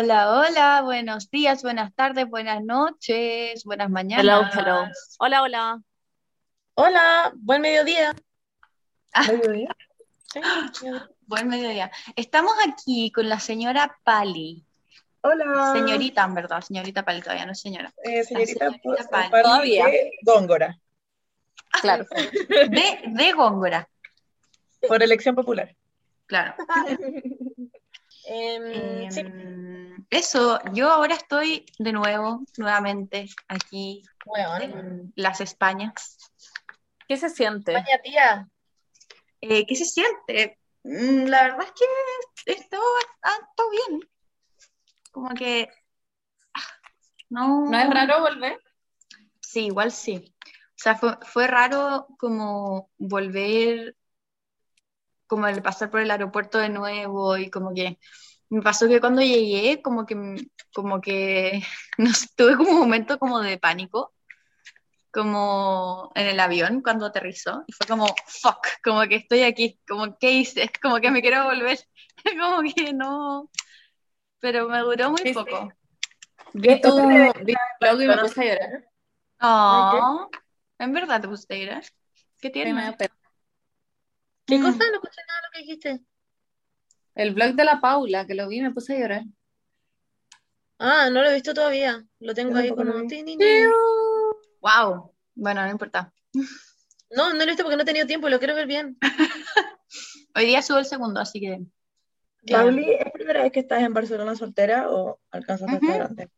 Hola, hola, buenos días, buenas tardes, buenas noches, buenas mañanas. Hello, hello. Hola, hola. Hola, buen mediodía. Ah. ¿Mediodía? Sí, Buen mediodía. Estamos aquí con la señora Pali. Hola. Señorita, en verdad, señorita Pali, todavía no es señora. Eh, señorita, señorita pues, Pali. Pali Todavía. de Góngora, Claro. De, de Góngora, por elección popular. claro. Em, sí, Em, Eso, yo ahora estoy de nuevo, nuevamente, aquí bueno, en las Españas. ¿Qué se siente? España, tía. Eh, ¿qué se siente? Mm, La verdad es que esto bastante bien. Como que ah, no, ¿No es raro volver? Sí, igual sí. O sea, fue, fue raro como volver, como el pasar por el aeropuerto de nuevo y como que me pasó que cuando llegué, como que, como que, no sé, tuve como un momento como de pánico, como en el avión cuando aterrizó y fue como, fuck, como que estoy aquí, como, ¿qué hice? Como que me quiero volver, como que no, pero me duró muy Sí, sí. poco. Otra vi tu blog y me puse a llorar. Oh, ¿en verdad te gusta ir? ¿Qué Sí, tienes? me dio pena. ¿Qué Mm. cosa? No escuché nada de lo que dijiste. El blog de la Paula, que lo vi, me puse a llorar. Ah, no lo he visto todavía. Lo tengo Yo ahí tin, tin. Wow. Bueno, no importa. No, no lo he visto porque no he tenido tiempo, lo quiero ver bien. Hoy día subo el segundo, así que. Pauli, ¿es primera vez que estás en Barcelona soltera o alcanzaste estar antes?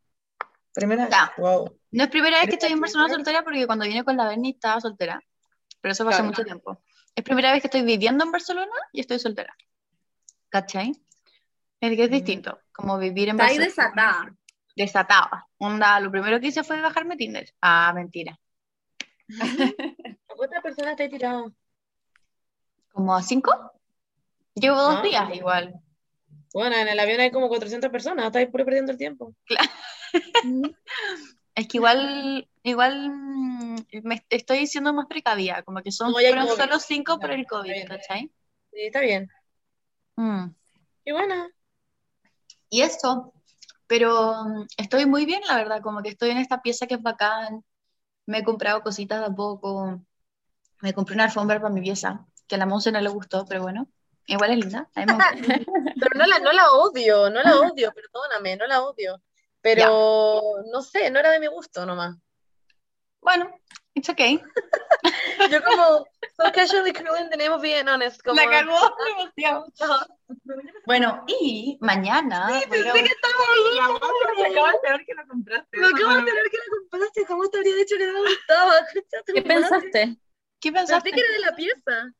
Primera vez. Ya. Wow. no es primera vez que ¿Eres estoy en Barcelona soltera porque cuando vine con la Berni estaba soltera. Pero eso fue hace mucho tiempo. Es primera vez que estoy viviendo en Barcelona y estoy soltera. ¿Cachai? Es que es Mm. distinto, como vivir en Está ahí Barcelona. desatada. Desatada. Onda, lo primero que hice fue bajarme Tinder. Ah, mentira. ¿A ¿Cuántas personas te he tirado? ¿Como a cinco? Llevo dos Ah. días igual. Bueno, en el avión hay como 400 personas, estáis puro perdiendo el tiempo. Es que igual, igual mm, me estoy siendo más precavida, como que son fueron solo cinco por el está COVID, bien. ¿cachai? Sí, está bien. Mm. Y bueno, Y eso, pero mm, estoy muy bien, la verdad, como que estoy en esta pieza que es bacán, me he comprado cositas de a poco, me compré una alfombra para mi pieza, que a la Monse no le gustó, pero bueno, igual es linda, pero no la, no la odio, no la odio, perdóname, no la odio. Pero no sé, no era de mi gusto nomás. Bueno, it's okay. Yo como, so casually cruel in the name of being honest, como... La cagó demasiado. Bueno, y mañana a pensé que estaba Me acabas de ver que lo compraste. Lo acabo de tener que la compraste, jamás te habría dicho que no me gustaba. ¿Qué pensaste? ¿Qué Pensé pensaste? que era de la pieza.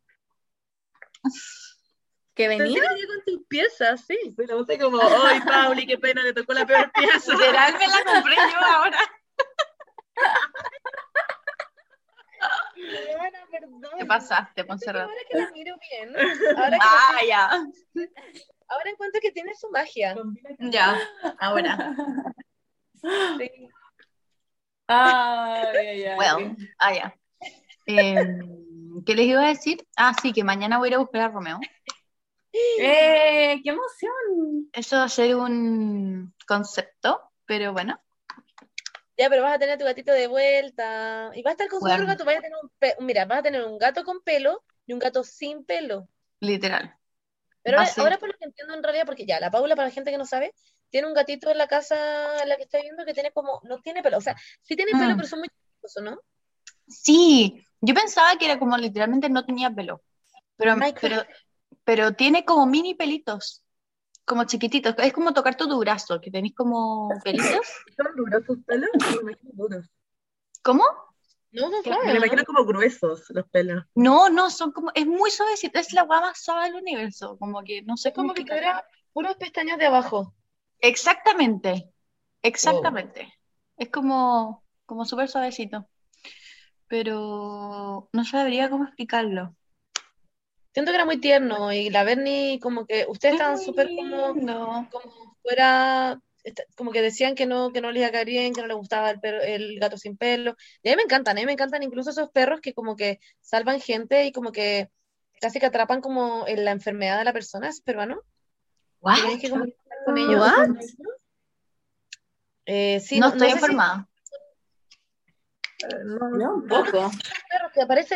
¿Que Pensé venía? que venía con tus piezas, sí. Pero sé como, ay, Pauli, qué pena, te tocó la peor pieza. Literal me la compré yo ahora. Bueno, perdón. ¿Qué pasaste, Montserrat? Ahora que la miro bien, ahora, que Ah, ya. ahora encuentro que tiene su magia. Ya, ahora. Sí. Ay, ay, ay. Well, ah, ya. Em, ¿qué les iba a decir? Ah, sí, que mañana voy a ir a buscar a Romeo. ¡Eh! ¡Qué emoción! Eso va a ser un concepto, pero bueno. Ya, pero vas a tener a tu gatito de vuelta. Y vas a estar con su Bueno. otro gato. Vas a tener un pe- Mira, vas a tener un gato con pelo y un gato sin pelo. Literal. Pero ahora, ahora por lo que entiendo en realidad, porque ya, la Paula, para la gente que no sabe, tiene un gatito en la casa en la que está viviendo que tiene como, no tiene pelo, o sea, sí tiene pelo, Mm. pero son muy chistosos, ¿no? Sí, yo pensaba que era como literalmente no tenía pelo, pero, pero tiene como mini pelitos, como chiquititos. Es como tocarte tu brazo, que tenéis como pelitos. ¿Son duros sus pelos? Me imagino duros. ¿Cómo? No, no, Me claro, ¿no? imagino como gruesos los pelos. No, no, son como, es muy suavecito, es la guava más suave del universo, como que no sé Es como cómo que tuviera puros pestañas de abajo. Exactamente, exactamente. Es como, como súper suavecito, pero no sabría cómo explicarlo. Siento que era muy tierno y la Bernie como que ustedes estaban súper como, No. como fuera, como que decían que no, que no les iba a caer bien, que no les gustaba el, perro- el gato sin pelo. Y a mí me encantan, a mí me encantan incluso esos perros que como que salvan gente y como que casi que atrapan como en la enfermedad de la persona, ¿es peruano? What? Que tienes que como estar con ellos. What? Eh, sí, no no, estoy sé si- informada. Eh, no, No, un poco.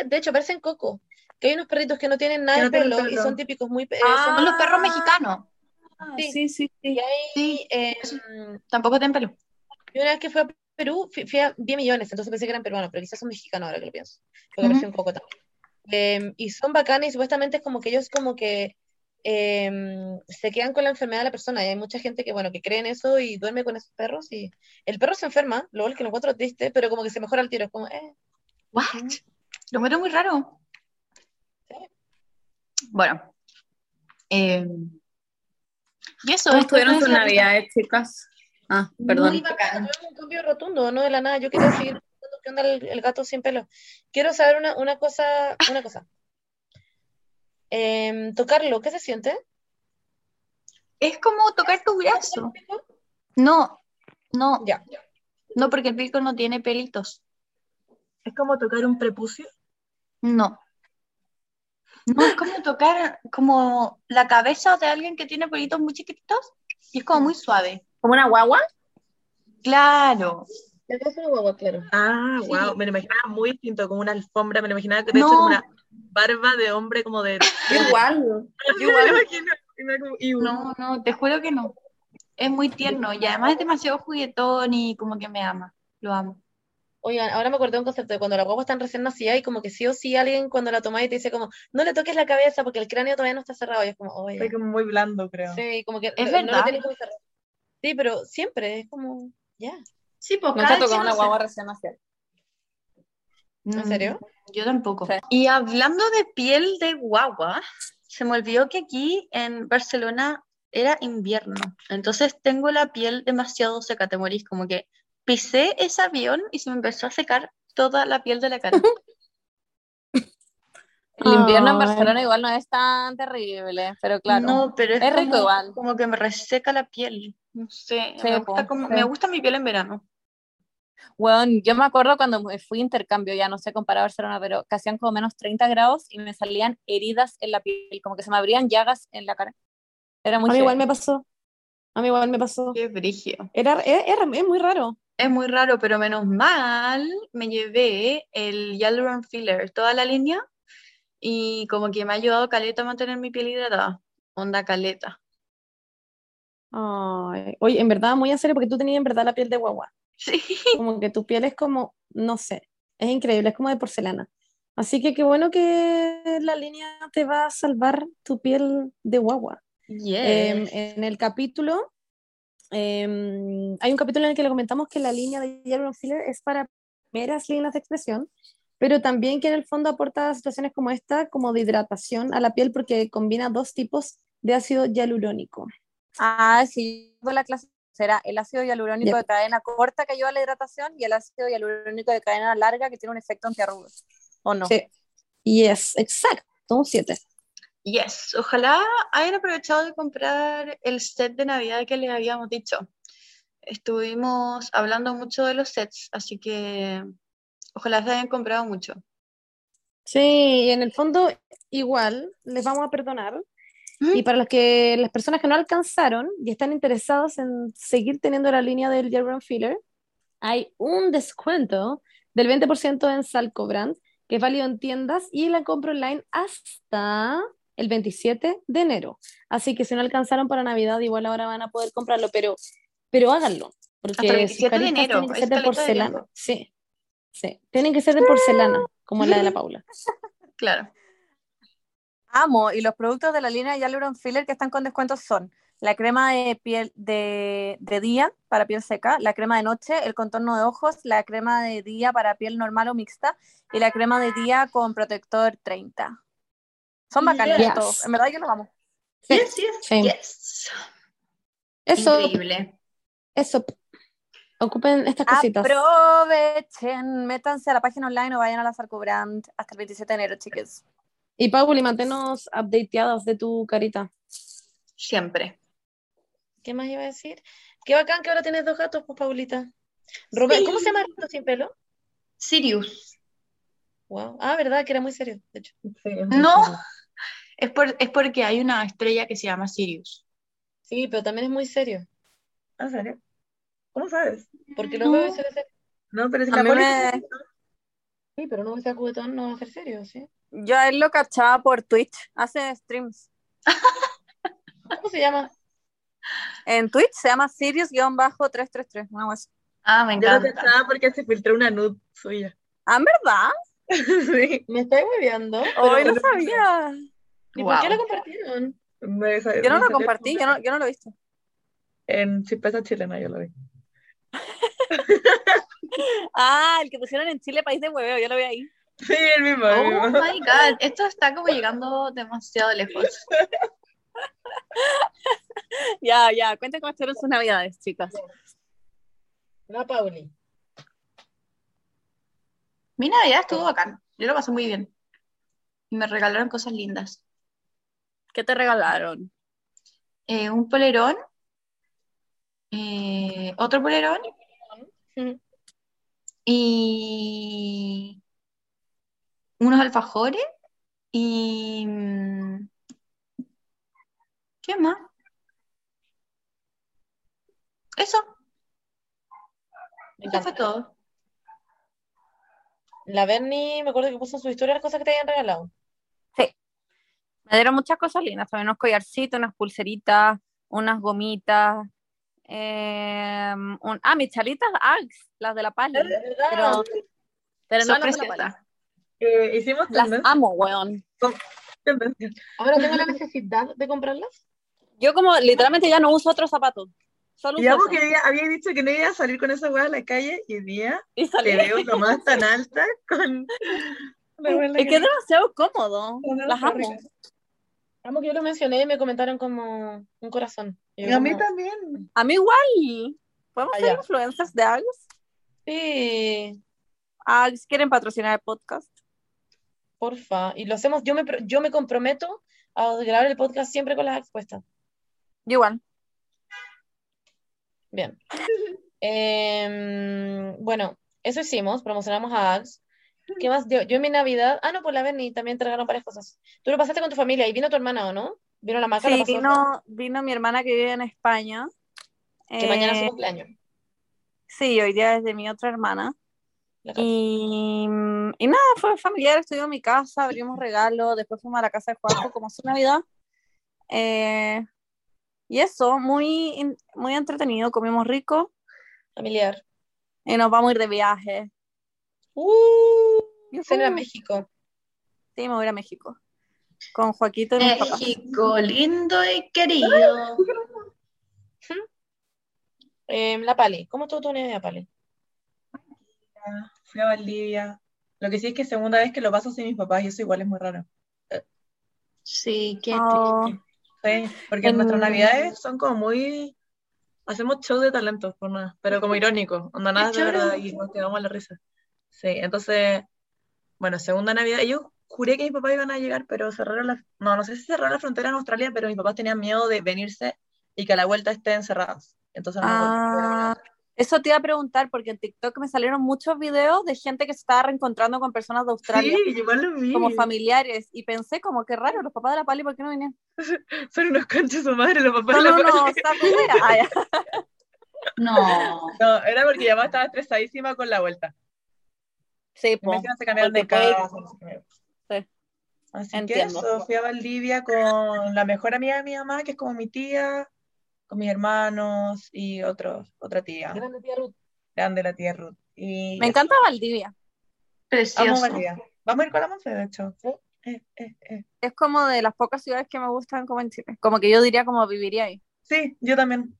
de hecho, aparecen coco. Que hay unos perritos que no tienen nada de pelo y son típicos muy. eh, Ah. son- los perros mexicanos. Sí. Sí, sí, y sí. hay, Sí, eh, tampoco tienen pelo. yo una vez que fui a Perú, fui, fui a, vi a millones, entonces pensé que eran peruanos, pero quizás son mexicanos ahora que lo pienso. Porque Ujú. apareció un también. Eh, y son bacanes y supuestamente es como que ellos como que eh, se quedan con la enfermedad de la persona. Y hay mucha gente que, bueno, que cree en eso y duerme con esos perros. Y el perro se enferma, luego el que lo encuentro triste, pero como que se mejora al tiro. Es como, eh, What? Lo encuentro muy raro. Bueno. Eh, y eso. ¿Cómo estuvieron es sus navidades, chicas? Ah, perdón. Muy bacán, tuvimos un cambio rotundo, no de la nada. Yo quería seguir preguntando qué onda el, el gato sin pelo. Quiero saber una, una cosa, una cosa. Em, tocarlo, ¿qué se siente? Es como tocar tu brazo. No, no, Ya. no, porque el pico no tiene pelitos. Es como tocar un prepucio. No. No, es como tocar como la cabeza de alguien que tiene pelitos muy chiquititos y es como muy suave. ¿Como una guagua? Claro. La cabeza de una guagua, claro. Ah, Sí. wow. Me lo imaginaba muy distinto, como una alfombra. Me lo imaginaba que de No. hecho como una barba de hombre como de. Igual. "Iu". No, no, te juro que no. Es muy tierno y además es demasiado juguetón y como que me ama. Lo amo. Oigan, ahora me acordé de un concepto de cuando la guagua están recién nacida y como que sí o sí alguien cuando la toma y te dice como, no le toques la cabeza porque el cráneo todavía no está cerrado. Y es como, oye. Está como muy blando, creo. Sí, como que Es no- no lo verdad. cerrado. Sí, pero siempre es como, ya. Sí, pues Nunca he tocado una guagua recién nacida. ¿En serio? Yo tampoco. Sí. Y hablando de piel de guagua, se me olvidó que aquí en Barcelona era invierno. Entonces tengo la piel demasiado seca, te morís. Como que pisé ese avión y se me empezó a secar toda la piel de la cara. El invierno en. Barcelona igual no es tan terrible, pero claro. No, pero es, Es rico como, igual. como que me reseca la piel. No sé, Sí, me gusta, po, como- sí. me gusta mi piel en verano. Bueno, yo me acuerdo cuando me fui a intercambio, ya no sé comparar Barcelona, pero que hacían como menos 30 grados y me salían heridas en la piel, como que se me abrían llagas en la cara. Era muy A mí igual me pasó. A mí igual me pasó. Qué brigio. Era, es, es- es muy raro. Es muy raro, pero menos mal me llevé el Hyaluron Filler, toda la línea, y como que me ha ayudado caleta a mantener mi piel hidratada. Onda caleta. Ay, Oye, en verdad, muy en serio, porque tú tenías en verdad la piel de guagua. Sí. Como que tu piel es como, no sé, es increíble, es como de porcelana. Así que qué bueno que la línea te va a salvar tu piel de guagua. Em, Yes. en el capítulo, em, hay un capítulo en el que le comentamos que la línea de Hyaluron Filler es para primeras líneas de expresión, pero también que en el fondo aporta situaciones como esta, como de hidratación a la piel, porque combina dos tipos de ácido hialurónico. Ah, sí, la clase será el ácido hialurónico Yep. de cadena corta que ayuda a la hidratación y el ácido hialurónico de cadena larga que tiene un efecto antiarrugas. ¿O no? Sí. Yes, exacto, un 7. Yes. Ojalá hayan aprovechado de comprar el set de Navidad que les habíamos dicho. Estuvimos hablando mucho de los sets, así que ojalá se hayan comprado mucho. Sí, y en el fondo igual les vamos a perdonar. Y para los que, las personas que no alcanzaron y están interesados en seguir teniendo la línea del Hyaluron Filler, hay un descuento del 20% en Salco Brand, que es válido en tiendas y la compra online hasta el 27 de enero. Así que si no alcanzaron para Navidad, igual ahora van a poder comprarlo, pero, pero háganlo. Porque Hasta el sus 27 de caritas enero, tienen que es ser de porcelana. Sí, sí. Tienen que ser de porcelana, como la de la Paula. Claro. Amo, y los productos de la línea Hyaluron Filler que están con descuentos son la crema de piel de, de día para piel seca, la crema de noche, el contorno de ojos, la crema de día para piel normal o mixta y la crema de día con protector 30. Son bacanes Yes. todos, en verdad yo los amo. Sí, Yes, yes, sí. yes. Eso, Increíble. eso. Ocupen estas cositas. Aprovechen, métanse a la página online o vayan a la Sarcobrand hasta el 27 de enero, chicos. Y Pauli, manténnos updateadas de tu carita. Siempre. ¿Qué más iba a decir? Qué bacán que ahora tienes dos gatos, pues, Paulita. Rubén, ¿cómo se llama el gato sin pelo? Sirius. Wow. Ah, verdad, que era muy serio, de hecho. Sí, No, serio. Es, por, es porque hay una estrella que se llama Sirius. Sí, pero también es muy serio. ¿En serio? ¿Cómo sabes? Porque los No. veo y se ve serio. No, pero A la Poli- me- Sí, pero no sea juguetón, no va a ser serio, ¿sí? Yo a él lo cachaba por Twitch, hace streams. ¿Cómo se llama? En Twitch se llama Sirius-333, una cosa. Ah, me Yo lo encanta. cachaba porque se filtró una nude suya. Ah, ¿en verdad? sí. ¿Me estáis hueveando? Hoy no sabía. ¿Y por qué lo compartieron? Me- Yo no lo compartí, yo no, yo no lo he visto. En Chispeza Chilena yo lo vi. Ah, el que pusieron en Chile, país de hueveo, yo lo vi ahí. Sí, el mismo, el Oh mismo. my god, esto está como llegando demasiado lejos. Ya, ya, cuenten cómo estuvieron sus navidades, chicas. La Pauli. Mi Navidad estuvo bacán. Yo lo pasé muy bien. Y me regalaron cosas lindas. ¿Qué te regalaron? Eh, un polerón, eh, otro polerón y unos alfajores y mm, ¿qué más? Eso, eso fue todo. La Bernie, me acuerdo que puso en su historia las cosas que te habían regalado. Me dieron muchas cosas lindas, también unos collarcitos, unas pulseritas, unas gomitas. eh, un- ah, mis chalitas Ags, las de la Pali. Pero, pero no las de la. Eh, hicimos Las tendencia. amo, weón. Ahora tengo la necesidad de comprarlas. Yo como literalmente ya no uso otros zapatos. Solo Y uso que ella había dicho que no iba a salir con esa weá a la calle y día Y salí. te veo nomás tan alta con Es que es demasiado cómodo. Las la amo. Que yo lo mencioné y me comentaron como un corazón. Y a mí también. A mí igual. ¿Podemos Ah, ser influencers de Ags? Sí, Ags, ¿quieren patrocinar el podcast? porfa. Y lo hacemos, yo me, yo me comprometo a grabar el podcast siempre con las expuestas. Yo igual. Bien. Em, bueno, eso hicimos, promocionamos a Ags. ¿Qué más? Yo, yo en mi Navidad, ah, no, por la Berni también te regalaron varias cosas. Tú lo pasaste con tu familia y vino tu hermana, ¿o no? Vino la Maca, lo Sí, pasó, vino, vino mi hermana que vive en España. que mañana es su Eh, cumpleaños. Sí, hoy día es de mi otra hermana. Y, y nada, fue familiar, estuvimos en mi casa, abrimos regalos, después fuimos a la casa de Juanjo como su Navidad. Eh, y eso, muy, muy entretenido, comimos rico Familiar. y nos vamos a ir de viaje. Uh, Yujú. cena a México. Sí, me voy a ir a México. Con Joaquito y mis papás. México, lindo y querido. Em, la Pali, ¿cómo estuvo tu Navidad, Pali? Fui a Valdivia. Lo que sí es que es segunda vez que lo paso sin mis papás y eso igual es muy raro. Sí, qué Oh, triste. Sí, porque En- nuestras navidades son como muy... Hacemos show de talentos, por nada, pero como irónico, onda nada de verdad y nos quedamos a la risa. Sí, entonces, bueno, segunda navidad, yo juré que mis papás iban a llegar, pero cerraron la... No, no sé si cerraron la frontera en Australia, pero mis papás tenían miedo de venirse y que a la vuelta estén encerrados. Entonces no ah, eso te iba a preguntar porque en TikTok me salieron muchos videos de gente que se estaba reencontrando con personas de Australia. Sí, igual lo vi. como familiares y pensé como que raro, los papás de la Pali, ¿por qué no vinieron? Son unos conchos su madre, los papás No, de la no, no, Pali. wea. Ah. No. No, era porque mi mamá estaba estresadísima con la vuelta. Sí, po. se cambiaron de casa. Sí. Así que eso, fui a Valdivia con la mejor amiga de mi mamá, que es como mi tía, con mis hermanos y otros, otra tía, Grande tía Ruth. grande la tía Ruth. Y Me encanta Valdivia. Precioso. Valdivia. Vamos a ir con la Monse, de hecho. Eh, eh, eh. Es como de las pocas ciudades que me gustan como en Chile. Como que yo diría como viviría ahí. Sí, yo también.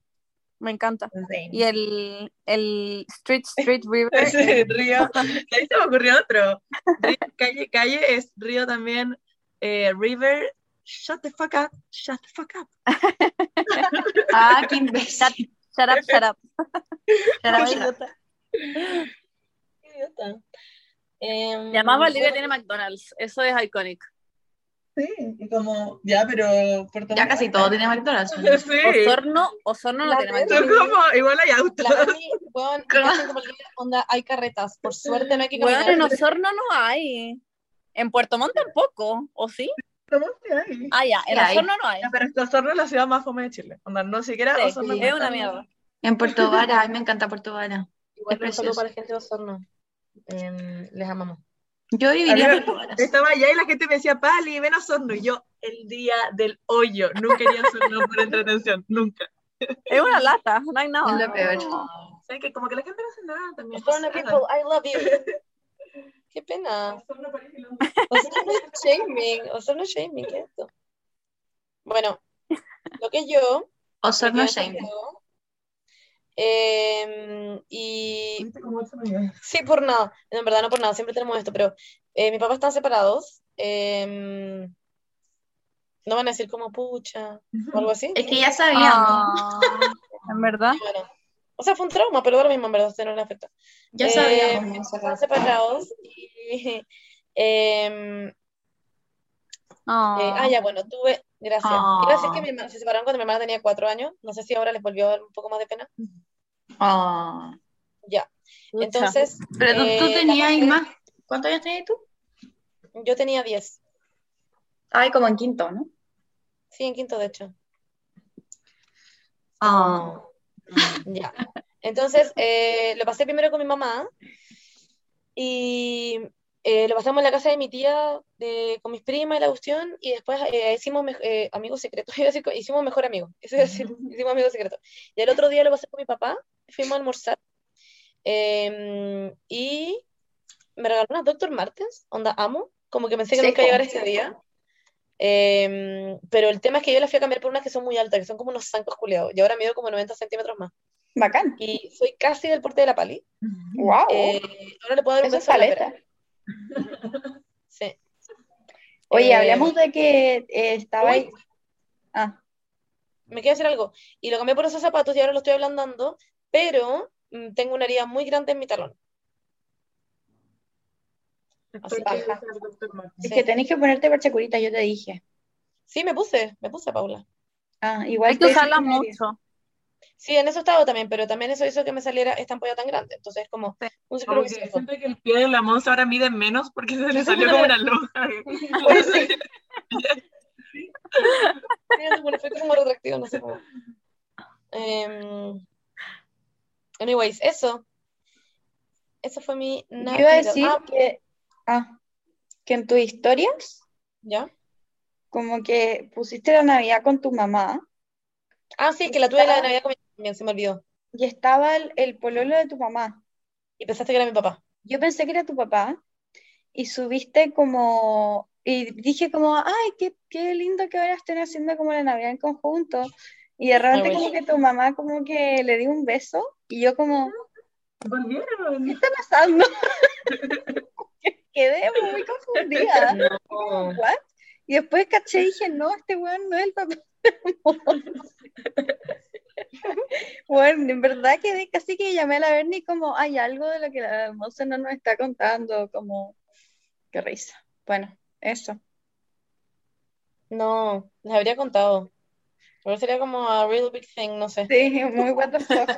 Me encanta. Sí. Y el, el Street Street River. Ese río, ahí se me ocurrió otro. Río, calle, calle es río también, eh, river, shut the fuck up, shut the fuck up. Ah, qué imbécil. Shut up, shut up. Shut up, Qué shut up. idiota. Qué idiota. Y además Valdivia tiene McDonald's. Eso es iconic. Sí, y como, ya, pero Puerto Ya Montt- casi todo tiene McDonald's. Sí. Osorno, Osorno no tiene McDonald's. como, igual hay autos. La weón, hacen como el onda, hay carretas. Por suerte no hay que Bueno, caminar. en Osorno no hay. En Puerto Montt tampoco, ¿o sí? ¿Cómo que hay? Ah, ya, en Sí hay. Osorno no hay. Ya, pero Osorno es la ciudad más fome de Chile. Onda, no siquiera Sí, Osorno es una mierda. En Puerto Vara, a mí me encanta Puerto Vara. Igual Es un saludo precioso. para la gente de Osorno. Em, les amamos. Yo viviría Vara. Estaba allá y la gente me decía, Pali, ven a Osorno. Y yo, el día del hoyo. Nunca iría a Osorno por entretención, nunca. Es una lata, no hay nada. Es lo peor. O sea, que como que la gente no hace nada también. Osorno people, I love you. Qué pena. Osorno parece lo- Osorno es shaming. Osorno es shaming, ¿qué es esto? Bueno, lo que yo. Osorno me quedé em, y. Sí, por nada. En verdad no por nada, siempre tenemos esto, pero eh, mis papás están separados. em, no van a decir como pucha o algo así. Es que ya sabíamos. Ah, en verdad. Bueno, o sea, fue un trauma, pero ahora mismo en verdad, no le afecta. Ya Eh, sabíamos. esa Están separados y... Ah. eh, ah, ya, bueno, tuve... Gracias. Ah. Iba a decir que mi hermana- se separaron cuando mi hermana tenía cuatro años. No sé si ahora les volvió a dar un poco más de pena. Ah. Ya. Entonces, Pero tú, tú eh, tenías la- más. ¿Cuántos años tenías tú? yo tenía diez. Ay, como en quinto, ¿no? Sí, en quinto, de hecho. Ah. Ya. Entonces, eh, lo pasé primero con mi mamá y eh, lo pasamos en la casa de mi tía de, con mis primas y la cuestión y después eh, hicimos eh, amigos secretos, decir, hicimos mejor amigo, eso a decir, hicimos amigos secretos. Y el otro día lo pasé con mi papá, fuimos a almorzar eh, y me regaló una Dr. Martens, onda amo, como que pensé que nunca po. llegara este día. Eh, pero el tema es que yo las fui a cambiar por unas que son muy altas, que son como unos zancos culiados, y ahora mido como 90 centímetros más. Bacán. Y soy casi del porte de la pali. Wow. Ahora le puedo dar un Eso es beso a la pera. Sí. Oye, Eh, hablamos de que eh, estaba ahí. Ah, me quiero decir algo. Y lo cambié por esos zapatos y ahora lo estoy ablandando, pero mm, tengo una herida muy grande en mi talón. Así. Martens. es Sí. que tenés que ponerte parchacurita, yo te dije. Sí, me puse, me puse, Paula. Ah, igual Hay que usarla mucho. Sí, en eso estaba también, pero también eso hizo que me saliera esta ampolla tan grande. Entonces es como Sí. un círculo vicioso. siento que el pie de la Monza ahora mide menos porque se le salió como una lonja. Sí, bueno, fue como retractivo, no sé cómo. Em, anyways, eso. Eso fue mi Yo iba a decir Ah, que, ah, que en tus historias, ¿ya? como que pusiste la Navidad con tu mamá Ah, sí, que la tuve la Navidad con mi también, se me olvidó. y estaba el, el pololo de tu mamá. Y pensaste que era mi papá. Yo pensé que era tu papá y subiste como, y dije como, ay, qué, qué lindo que ahora estén haciendo como la Navidad en conjunto. Y de repente como que tu mamá como que le dio un beso y yo como, Volvieron. ¿qué está pasando? Quedé muy confundida. No. Como, ¿What? Y después caché y dije, no, este weón no es el papá. Bueno, en verdad quedé casi que llamé a la Bernie como, hay algo de lo que la moza no nos está contando, como, qué risa. Bueno, eso. No, les habría contado. Pero sería como a real big thing, no sé. Sí, muy what the fuck.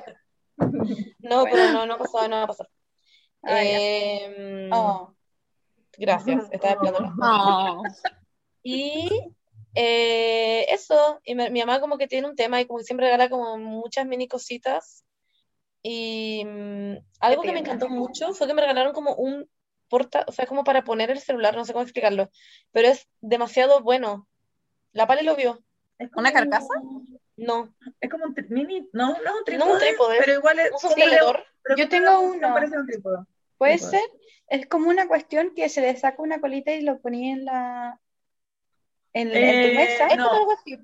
No, pero no, no ha pasado, no va a pasar. Ah, Oh. Gracias, estaba esperando. No. Y eh, eso, y me- mi mamá como que tiene un tema y como que siempre regala como muchas mini cositas. Y mm, algo que me encantó mucho fue que me regalaron como un porta, o sea, como para poner el celular, no sé cómo explicarlo, pero es demasiado bueno. La Pale lo vio. Es ¿Una como- carcasa? No, Es como un mini, no, no es un no es trípode, un trípode, pero igual es un sostenedor. Yo tengo una- uno. no parece un trípode. ¿Puede ser? Es como una cuestión que se le saca una colita y lo ponía en la, en, en tu Eh, mesa Es no. algo así.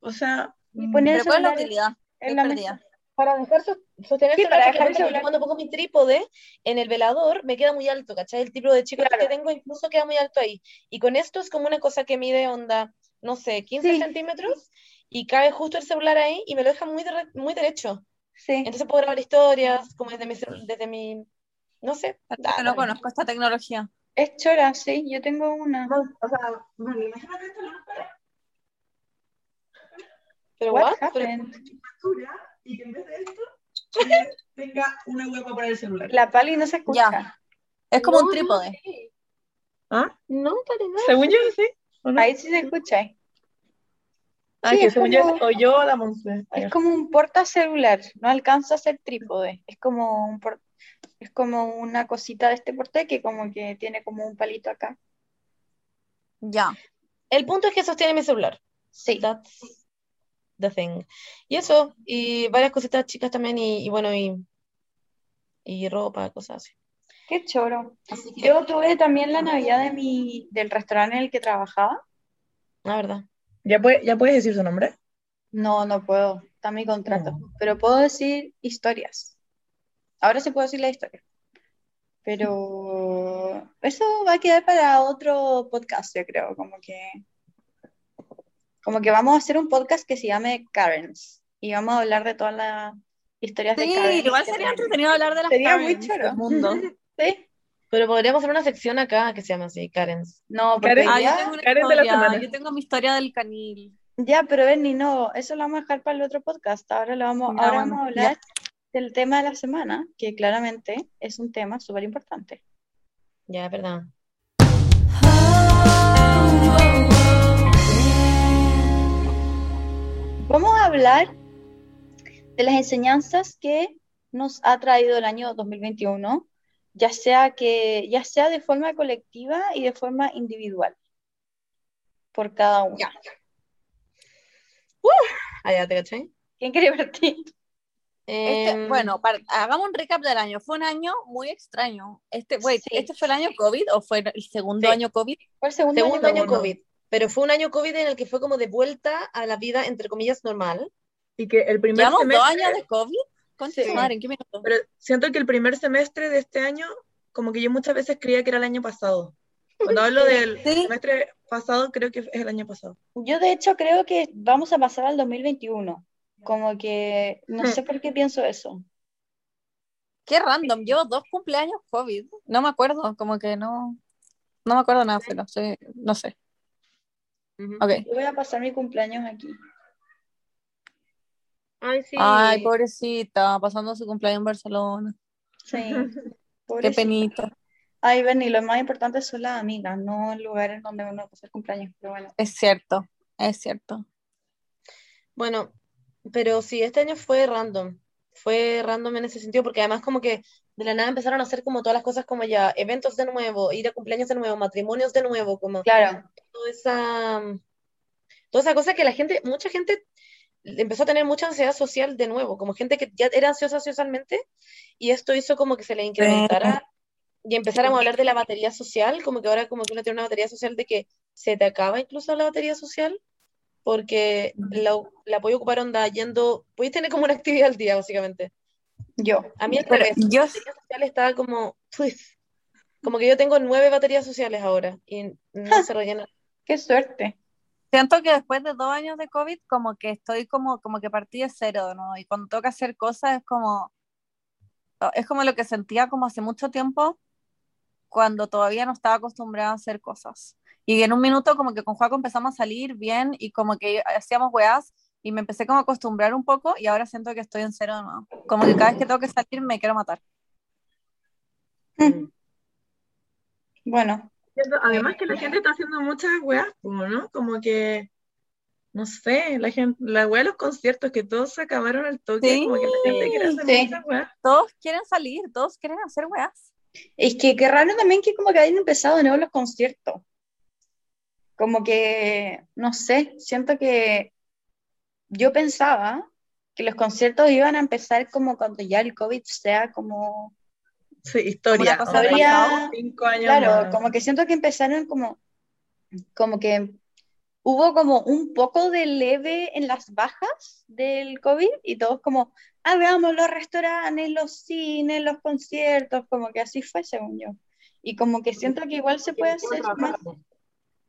O sea, y mm, ponía el Pero ¿cuál es la utilidad? en la mesa. Para dejar sos- sostener Sí, para dejar celular. cuando pongo mi trípode en el velador me queda muy alto, ¿cachai? El tipo de chico Claro. que tengo incluso queda muy alto ahí. Y con esto es como una cosa que mide onda, no sé, 15 Sí. centímetros y cabe justo el celular ahí y me lo deja muy, dere- muy derecho. Sí. Entonces puedo grabar historias como desde mi, desde mi no sé. Parece que da- no conozco esta tecnología. Es chora, sí, yo tengo una. no, o sea, bueno, imagínate esta lámpara Pero What? Pero- y que en vez de esto eh, tenga una hueca para el celular. La pali no se escucha. Ya. Es como No, un no trípode. sé. ¿Ah? No, para nada. Según yo, sí. Ahí sí se escucha. Ah, Sí, que es según yo como- es o yo la Monse. Ah, Es como un portacelular, no alcanza a ser trípode. Es como un por- es como una cosita de este porte que como que tiene como un palito acá. Ya. El punto es que sostiene mi celular. Sí. That's the thing. Y eso, y varias cositas chicas también, y, y bueno, y, y ropa, cosas así. Qué choro. Así que, Yo tuve también la Navidad de mi, del restaurante en el que trabajaba. la verdad. ¿Ya, puede- ¿Ya puedes decir su nombre? No, no puedo, está en mi contrato. No. Pero puedo decir historias. Ahora sí puedo decir la historia. Pero eso va a quedar para otro podcast, yo creo. Como que, como que vamos a hacer un podcast que se llame Karens. Y vamos a hablar de todas las historias de Sí, Karens. igual sería entretenido hablar de las Sería muy Karens choro. del mundo. Sí. Pero podríamos hacer una sección acá que se llama así, Karens. No, porque Karen- Ah, yo ya, tengo una Karen de la yo tengo mi historia del canil. ya, pero Berni, no, eso lo vamos a dejar para el otro podcast. Ahora, lo vamos, Ya, ahora bueno, vamos a hablar del tema de la semana, que claramente es un tema súper importante. Ya, es verdad. Vamos a hablar de las enseñanzas que nos ha traído el año 2021, ya sea que, ya sea de forma colectiva y de forma individual, por cada uno. Ya. Ah, ya, ¿te caché? ¿Quién quiere partir? Este, Em, bueno, para- hagamos un recap del año. Fue un año muy extraño. Este, wait, Sí. ¿este fue el año COVID o fue el segundo Sí. año COVID? Fue el segundo, segundo año año COVID. COVID. Pero fue un año COVID en el que fue como de vuelta a la vida, entre comillas, normal. Y que el primer ¿Llevamos dos semestre, años de COVID? Sí. madre, ¿en qué minuto? pero siento que el primer semestre de este año, como que yo muchas veces creía que era el año pasado. Cuando hablo del Sí. semestre pasado, creo que es el año pasado. Yo de hecho creo que vamos a pasar al 2021. Como que no Hmm. sé por qué pienso eso. Qué random, llevo dos cumpleaños COVID. No me acuerdo, como que no, no me acuerdo nada, pero sí, no sé. Ok. Yo voy a pasar mi cumpleaños aquí. Ay, sí. Ay, pobrecita, pasando su cumpleaños en Barcelona. Sí. Qué Pobrecita. penita. Ay, Berni, lo más importante son las amigas, no el lugar en donde uno pasa el cumpleaños. Pero bueno. Es cierto, es cierto. Bueno, pero sí, este año fue random. Fue random en ese sentido, porque además como que de la nada empezaron a hacer como todas las cosas como ya, eventos de nuevo, ir a cumpleaños de nuevo, matrimonios de nuevo, como Claro. toda esa, toda esa cosa que la gente, mucha gente empezó a tener mucha ansiedad social de nuevo, como gente que ya era ansiosa socialmente, y esto hizo como que se le incrementara y empezáramos a hablar de la batería social, como que ahora como que uno tiene una batería social de que se te acaba incluso la batería social, porque la, la puedes ocupar onda yendo, puedes tener como una actividad al día, básicamente. Yo. A mí al Pero revés, yo, la batería social está como, ¡puf! como que yo tengo nueve baterías sociales ahora, y no se rellenan. Qué suerte. Siento que después de dos años de COVID, como que estoy como, como que partí de cero, ¿no? Y cuando toca hacer cosas es como, es como lo que sentía como hace mucho tiempo, cuando todavía no estaba acostumbrada a hacer cosas. Y en un minuto como que con Juaco empezamos a salir bien y como que hacíamos weas y me empecé como a acostumbrar un poco y ahora siento que estoy en cero de nuevo. Como que cada vez que tengo que salir me quiero matar. Mm. Bueno, Además que la gente está haciendo muchas weas, como, ¿no? Como que, no sé, la gente, la wea de los conciertos, que todos se acabaron al toque, Sí. como que la gente quiere hacer Sí. muchas weas. Todos quieren salir, todos quieren hacer weas. es que qué raro también que como que hayan empezado de nuevo los conciertos. Como que, no sé, siento que yo pensaba que los conciertos iban a empezar como cuando ya el COVID sea como Sí, historia. Como pasado. Cinco años Claro, más. como que siento que empezaron como, como que hubo como un poco de leve en las bajas del COVID y todos como, ah, veamos los restaurantes, los cines, los conciertos, como que así fue según yo. Y como que siento que igual se puede hacer más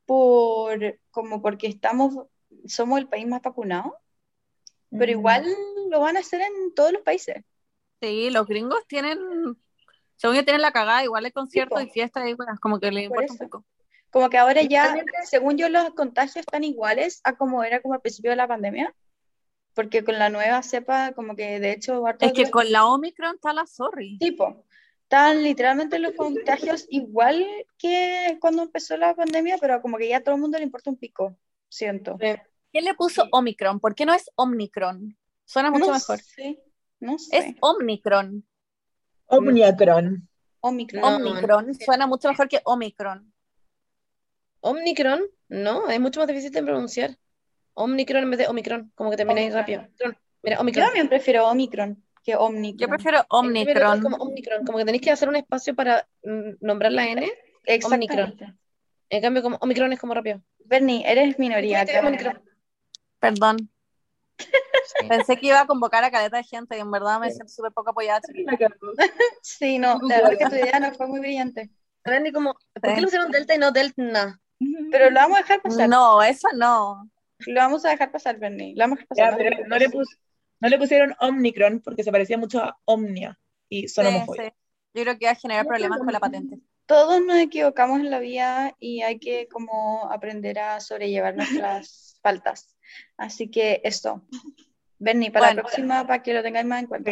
por, como porque estamos, somos el país más vacunado, pero Mm. igual lo van a hacer en todos los países. Sí, los gringos tienen, según yo tienen la cagada, igual hay conciertos y fiestas y weas, como que les Por importa un poco. Como que ahora ya, según yo, los contagios están iguales a como era como al principio de la pandemia, porque con la nueva cepa, como que de hecho, Es que con la Omicron está la sorry. tipo, están literalmente los contagios igual que cuando empezó la pandemia, pero como que ya a todo el mundo le importa un pico, siento. ¿Quién le puso Omicron? ¿Por qué no es Omnicron? Suena mucho no mejor. Sé, no sé. Es Omnicron. Omniacron. Omicron. No, Omnicron. no. Suena mucho mejor que Omicron. Omnicron, no, es mucho más difícil de pronunciar. Omnicron en vez de Omicron, como que termináis Omicron. rápido. Mira, Yo Omicron. también prefiero Omicron que Omnicron. Yo prefiero Omnicron. Como Omnicron, como que tenéis que hacer un espacio para mm, nombrar la N. Exactamente. En cambio, como Omicron es como rápido. Bernie, eres minoría. Omicron. Perdón. Pensé que iba a convocar a caleta de gente y en verdad me siento súper poco apoyada. Sí, no, la verdad que tu idea no fue muy brillante. Randy, como, ¿por qué Sí. le pusieron Delta y no Delta? Pero lo vamos a dejar pasar. No, eso no. Lo vamos a dejar pasar, Bernie. Lo vamos a dejar pasar. Ya, pero no le, pus- no le pusieron Omnicron porque se parecía mucho a Omnia y son Sí, homofóbicos. sí. Yo creo que iba a generar problemas con la patente. Todos nos equivocamos en la vida y hay que como aprender a sobrellevar nuestras faltas. Así que esto. Bernie, para la Bueno. próxima, para que lo tengáis más en cuenta.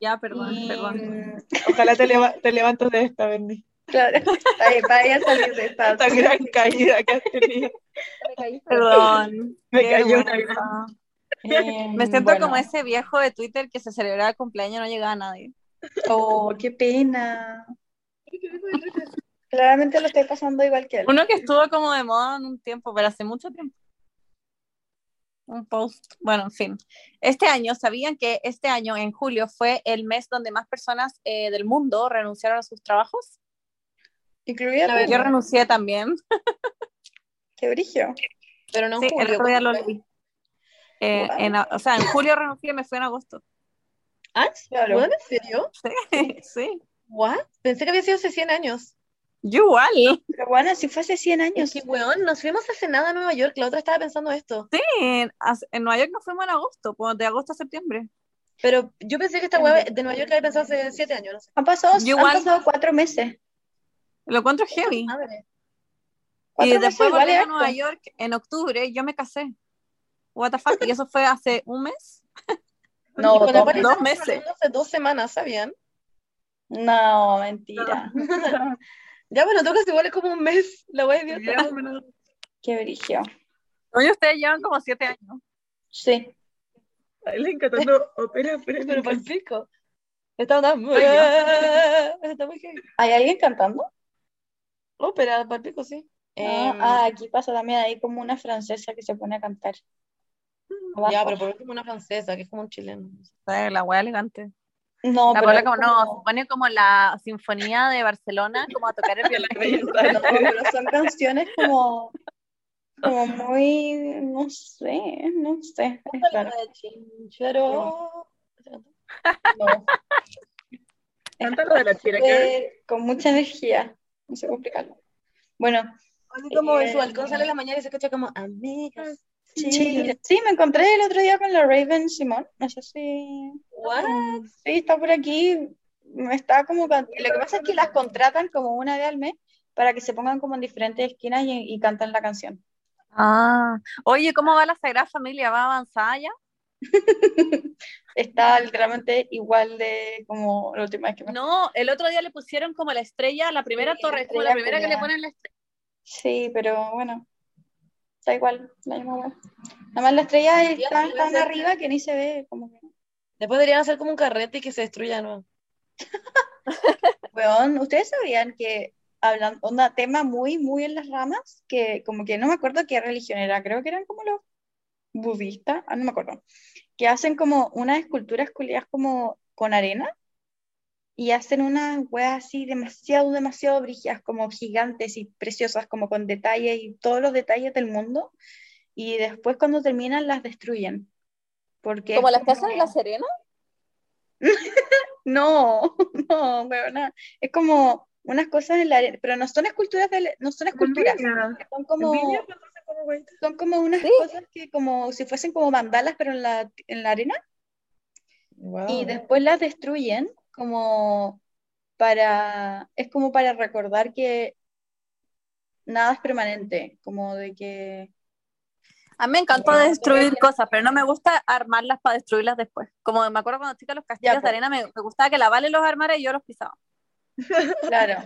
Ya, perdón, Y, perdón. Ojalá te, leva- te levantes de esta, Bernie. Claro, para, para ella salir de esta. Esta gran caída que has tenido. Perdón. Me Qué cayó una vergüenza. Eh, Me siento bueno. como ese viejo de Twitter que se celebraba el cumpleaños y no llegaba nadie. Oh, qué pena. Claramente lo estoy pasando igual que él. Uno que estuvo como de moda en un tiempo, pero hace mucho tiempo. Un post. Bueno, en fin. Este año, ¿sabían que este año, en julio, fue el mes donde más personas eh, del mundo renunciaron a sus trabajos? Incluida A. Yo renuncié también. Qué brillo. Pero no en Sí, el otro día lo leí. Eh, Wow. en o sea, en julio renuncié y me fui en agosto. ¿Ah? Claro. ¿Bueno, ¿En serio? Sí, sí. ¿What? Pensé que había sido hace 100 años. Yo igual. Pero bueno, si fue hace 100 Es años. que, weón, nos fuimos hace nada a Nueva York. La otra estaba pensando esto. Sí, en, en Nueva York nos fuimos en agosto, pues, de agosto a septiembre. Pero yo pensé que esta weá de Nueva York había pensado hace 7 años. No sé. Han pasado, Yo han igual. pasado cuatro meses. Lo encuentro heavy. Madre. Y después igual volví es a. Nueva York en octubre y yo me casé. What the fuck? Y eso fue hace un mes. No, con dos meses. Hace dos semanas, ¿sabían? No, mentira. Ya, bueno, tocas igual es como un mes. La weá idiota. Qué brillo. Oye, ustedes llevan como siete años. Sí. Aileen cantando ópera, pero, Pero para el pico. Está tan... Está muy. ¿Hay alguien cantando? Ópera, para el pico, sí. Ah, Em, ah, aquí pasa también, hay como una francesa que se pone a cantar. Abajo. ya, pero por último una francesa, que es como un chileno. La wea elegante. No, La pero como, no, se como- pone como la sinfonía de Barcelona, como a tocar el violín. No, pero son canciones como, como muy, no sé, no sé, es raro. Chinchero. No, Canta lo de la chira, Eh, con mucha energía, no sé cómo explicarlo. Bueno, Así como en su Eh, balcón sale en la mañana y se escucha como amigas. Sí, sí, me encontré el otro día con la Raven Simón, no sé si... What? Sí, está por aquí. Está como Lo que pasa es que las contratan como una vez al mes para que se pongan como en diferentes esquinas y, y cantan la canción. Ah, oye, ¿cómo va la Sagrada Familia? ¿Va avanzada ya? Está literalmente igual de como la última vez que me. No, el otro día le pusieron como la estrella, la primera Sí, torre, la como la primera que le ponen la estrella. Sí, pero bueno. Está igual, la misma hueá. Nada más la estrella está tan sí. arriba que ni se ve como que. Después deberían hacer como un carrete y que se destruya, ¿no? Weón, ¿ustedes sabían que hablan un tema muy, muy en las ramas? Que como que no me acuerdo qué religión era, creo que eran como los budistas, ah, no me acuerdo. Que hacen como unas esculturas culiadas como con arena y hacen unas weas así demasiado, demasiado brígidas, como gigantes y preciosas, como con detalles y todos los detalles del mundo. Y después cuando terminan las destruyen. Porque Como las casas de la Serena. no, no, weona. Es como unas cosas en la arena, pero no son esculturas de, no son esculturas, son como, son como unas Sí. cosas que como si fuesen como mandalas, pero en la, en la arena, Wow. y después las destruyen como para, es como para recordar que nada es permanente, como de que, A mí me encanta destruir cosas, pero no me gusta armarlas para destruirlas después. Como me acuerdo cuando chica los castillos Ya, de pues. arena, me, me gustaba que la Vale los armara y yo los pisaba. Claro.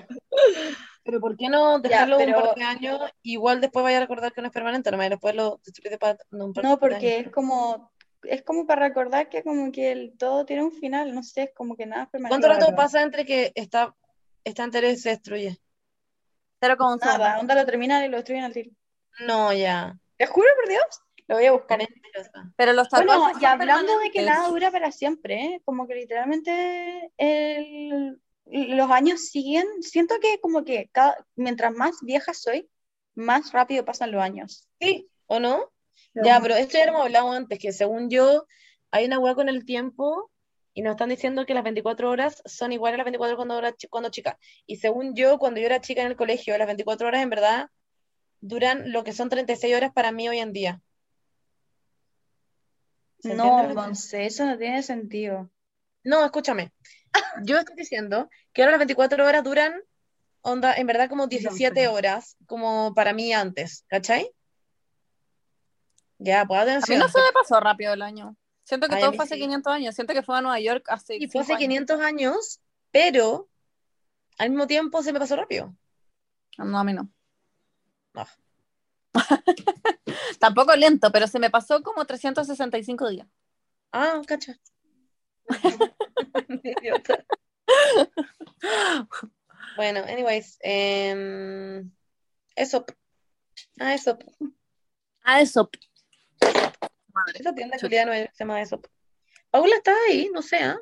Pero ¿por qué no Ya, dejarlo pero- un par de años? Igual después vaya a recordar que no es permanente, nomás y después lo destruye para un par No, de porque años. es como, es como para recordar que como que el todo tiene un final, no sé, es como que nada es permanente. ¿Cuánto rato pasa entre que está, está entero y se destruye? Cero segundo. Nada, onda lo terminan y lo destruyen al tiro. No, ya. Te juro por Dios, lo voy a buscar. Pero los Bueno, y hablando de que nada dura para siempre, ¿eh? como que literalmente el- los años siguen, siento que como que cada, mientras más vieja soy, más rápido pasan los años. ¿Sí o no? Ya, pero esto ya lo hemos hablado antes, que según yo, hay una hueá con el tiempo y nos están diciendo que las 24 horas son iguales a las 24 cuando era cuando chica. Y según yo, cuando yo era chica en el colegio, las 24 horas en verdad duran lo que son 36 horas para mí hoy en día. ¿Se No, Monse, eso no tiene sentido. No, escúchame. Yo estoy diciendo que ahora las 24 horas duran, onda, en verdad como 17 horas, como para mí antes, ¿cachai? Ya, pues A mí atención. no se me pasó rápido el año. Siento que Ay, a todo fue hace sí. 500 años. Siento que fue a Nueva York hace Y fue hace cinco años. 500 años, pero al mismo tiempo se me pasó rápido. No, a mí no. No. Tampoco lento, pero se me pasó como 365 días. Ah, cacha. Bueno, anyways, em, eso. Ah, eso. Ah, eso. Madre. Esa tienda Chuta. culiada York se llama eso. Paula está ahí, no sé, ¿ah?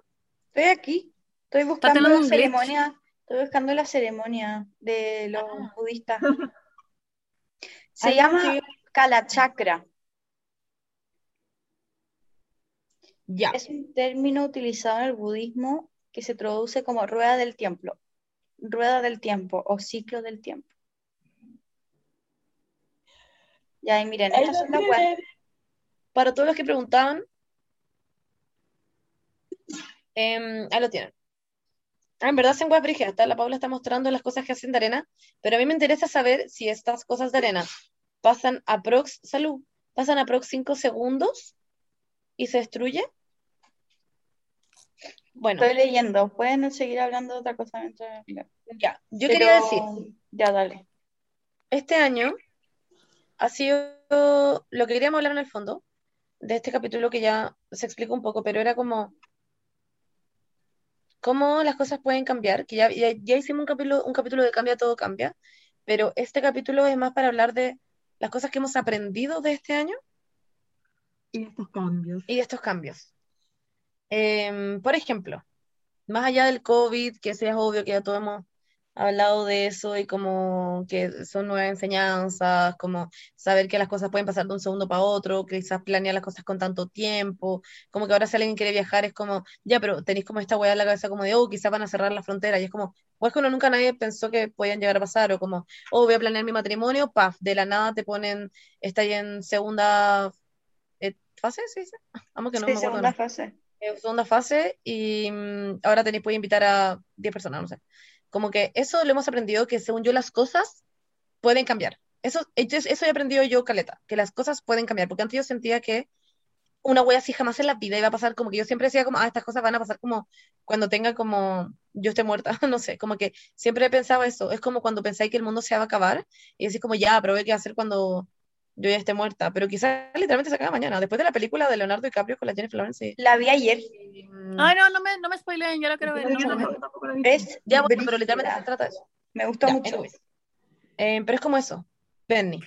Estoy aquí, estoy buscando la glitch. ceremonia, estoy buscando la ceremonia de los Ah. budistas. Se Ay, llama sí. Kalachakra. Ya. Es un término utilizado en el budismo que se traduce como rueda del tiempo, rueda del tiempo o ciclo del tiempo. Ya, y miren, estas son las. Para todos los que preguntaban, em, ahí lo tienen. Ah, en verdad, en web está- la Paula está mostrando las cosas que hacen de arena, pero a mí me interesa saber si estas cosas de arena pasan aprox, salud, pasan aprox 5 segundos y se destruye. Bueno, Estoy leyendo, pueden seguir hablando de otra cosa mientras... ya, yo Pero- quería decir, Ya, dale. este año ha sido lo que queríamos hablar en el fondo de este capítulo que ya se explica un poco, pero era como cómo las cosas pueden cambiar, que ya, ya, ya hicimos un capítulo, un capítulo de Cambia, todo cambia, pero este capítulo es más para hablar de las cosas que hemos aprendido de este año Y estos cambios. y estos cambios. Em, por ejemplo, más allá del COVID, que ya es obvio que ya todos hemos hablado de eso y como que son nuevas enseñanzas, como saber que las cosas pueden pasar de un segundo para otro, que quizás planear las cosas con tanto tiempo, como que ahora si alguien quiere viajar es como, ya, pero tenéis como esta weá en la cabeza como de, oh, quizás van a cerrar la frontera, y es como, pues que uno nunca nadie pensó que podían llegar a pasar, o como, oh, voy a planear mi matrimonio, paf, de la nada te ponen, está ahí en segunda eh, fase, ¿se dice? Vamos que no Sí, me acuerdo. segunda ¿no? fase. eh, segunda fase y mm, ahora tenéis, puede invitar a 10 personas, no sé. Como que eso lo hemos aprendido, que según yo las cosas pueden cambiar. Eso, eso he aprendido yo, Caleta, que las cosas pueden cambiar, porque antes yo sentía que una wea así jamás en la vida iba a pasar, como que yo siempre decía como, ah, estas cosas van a pasar como cuando tenga como, yo esté muerta, no sé, como que siempre he pensado eso, es como cuando pensáis que el mundo se va a acabar y decís como, ya, pero ¿qué hacer cuando yo ya esté muerta? Pero quizás literalmente se acaba mañana, después de la película de Leonardo DiCaprio con la Jennifer Lawrence. La vi ayer. mm, Ay, no, no me, no me spoileen, yo la quiero ver. No. Es Ya, bueno, pero literalmente se trata de eso. Me gustó Ya, mucho. Eh, pero es como eso. Penny.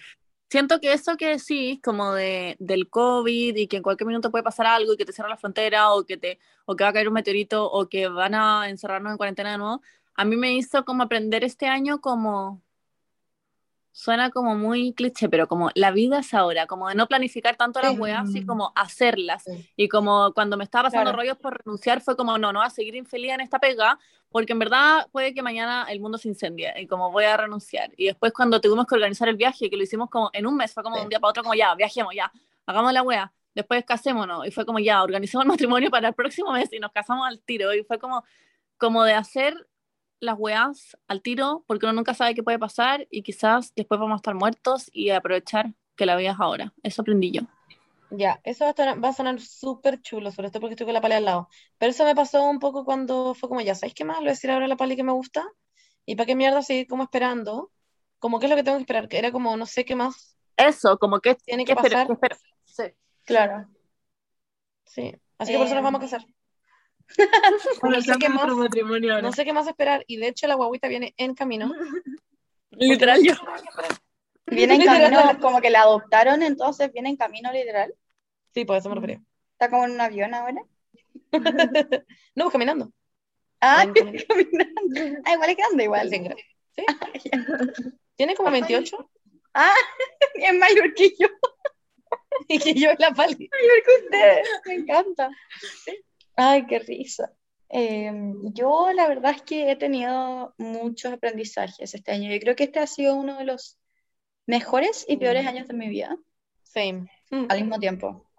Siento que eso que decís, como de, del COVID y que en cualquier minuto puede pasar algo y que te cierra la frontera o que, te, o que va a caer un meteorito o que van a encerrarnos en cuarentena de nuevo, a mí me hizo como aprender este año como... Suena como muy cliché, pero como la vida es ahora, como de no planificar tanto las weas, y como hacerlas. Sí. Y como cuando me estaba pasando Claro. rollos por renunciar, fue como, no, no a seguir infeliz en esta pega, porque en verdad puede que mañana el mundo se incendie, y como voy a renunciar. Y después cuando tuvimos que organizar el viaje, que lo hicimos como en un mes, fue como Sí. un día para otro, como ya, viajemos, ya, hagamos la wea. Después casémonos, y fue como ya, organizamos el matrimonio para el próximo mes, y nos casamos al tiro, y fue como, como de hacer las weas al tiro, porque uno nunca sabe qué puede pasar, y quizás después vamos a estar muertos, y aprovechar que la vida es ahora. Eso aprendí yo. Ya, eso va a sonar, va a sonar súper chulo, sobre todo porque estoy con la pali al lado. Pero eso me pasó un poco cuando fue como, ya, ¿sabéis qué más? Le voy a decir ahora a la pali que me gusta. ¿Y para qué mierda seguir como esperando? Como, ¿qué es lo que tengo que esperar? Que era como, no sé qué más Eso, como que tiene que espera- pasar. Sí. Claro. Sí, así que por eso nos vamos a casar. No sé qué más. matrimonio ahora. No sé qué más esperar. Y de hecho la guaguita viene en camino. Literal yo. Viene en Literal. camino, como que la adoptaron, entonces viene en camino literal. Sí, por eso me refería. Está como en un avión ahora. No, pues caminando. Ah, En camino. caminando. Ah, igual es grande, igual. Sí, ¿Sí? Tiene como 28 Ah, es mayor que yo, y que yo la pali. mayor que ustedes. Me encanta. Ay, qué risa. Eh, yo la verdad es que he tenido muchos aprendizajes este año. Yo creo que este ha sido uno de los mejores y peores años de mi vida. Mm. al mismo tiempo.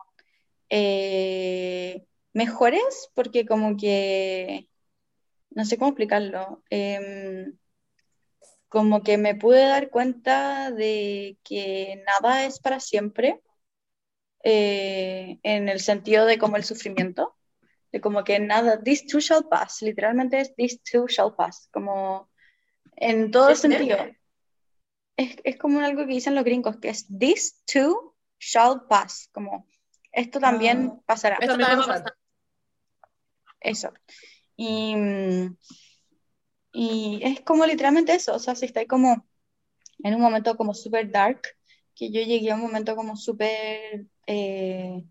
Eh, mejores porque como que, no sé cómo explicarlo, em, como que me pude dar cuenta de que nada es para siempre, eh, en el sentido de como el sufrimiento, de como que nada, this too shall pass, literalmente es this too shall pass, como en todo sí. sentido. Es, es como algo que dicen los gringos, que es this too shall pass, como esto también pasará. Esto También va a pasar. Eso. Y, y es como literalmente eso, o sea, si estáis como en un momento como súper dark, que yo llegué a un momento como súper, eh,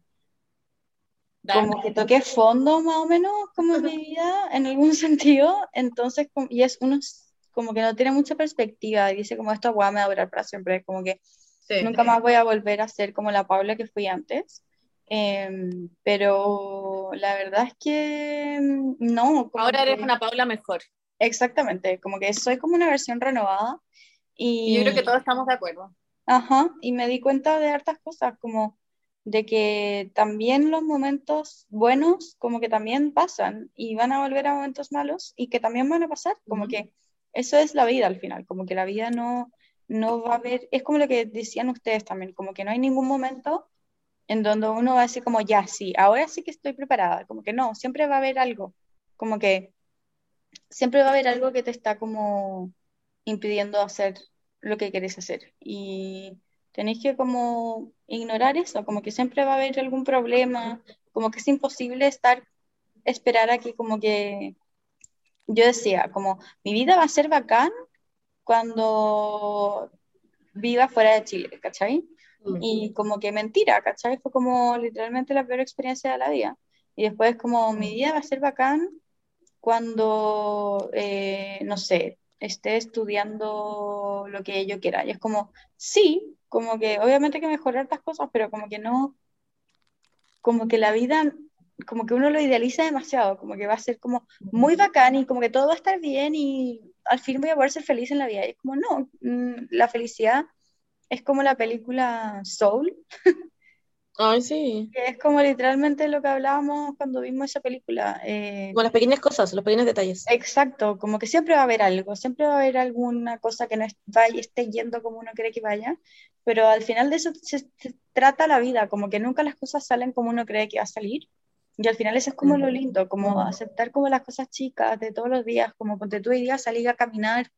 como que toqué fondo más o menos como en mi vida, en algún sentido, entonces, y es uno como que no tiene mucha perspectiva, y dice como esta weá me va a durar para siempre, como que Sí. nunca más voy a volver a ser como la Paula que fui antes. Em, pero la verdad es que mm, no, Ahora eres que- una Paula mejor. exactamente, como que soy como una versión renovada y, yo creo que todos estamos de acuerdo. ajá, y me di cuenta de hartas cosas, como de que también los momentos buenos como que también pasan y van a volver a momentos malos y que también van a pasar, como que eso es la vida al final, como que la vida no, no va a haber, es como lo que decían ustedes también, como que no hay ningún momento en donde uno va a decir como, ya, sí, ahora sí que estoy preparada, como que no, siempre va a haber algo, como que siempre va a haber algo que te está como impidiendo hacer lo que querés hacer y tenéis que como ignorar eso, como que siempre va a haber algún problema, como que es imposible estar, esperar a que como que, yo decía, como mi vida va a ser bacán cuando viva fuera de Chile, ¿cachai? Y como que mentira, ¿cachai? Fue como literalmente la peor experiencia de la vida. Y después como mi vida va a ser bacán cuando, eh, no sé, esté estudiando lo que yo quiera. Y es como, sí, como que obviamente hay que mejorar estas cosas, pero como que no, como que la vida, como que uno lo idealiza demasiado, como que va a ser como muy bacán y como que todo va a estar bien y al fin voy a poder ser feliz en la vida. Y es como, no, mm, la felicidad es como la película Soul, Ay, sí. que es como literalmente lo que hablábamos cuando vimos esa película. eh, Como las pequeñas cosas, los pequeños detalles. Exacto, como que siempre va a haber algo, siempre va a haber alguna cosa que no es- esté yendo como uno cree que vaya, pero al final de eso se, se trata la vida, como que nunca las cosas salen como uno cree que va a salir, y al final eso es como lo lindo, como aceptar como las cosas chicas de todos los días, como ponte tú hoy día salir a caminar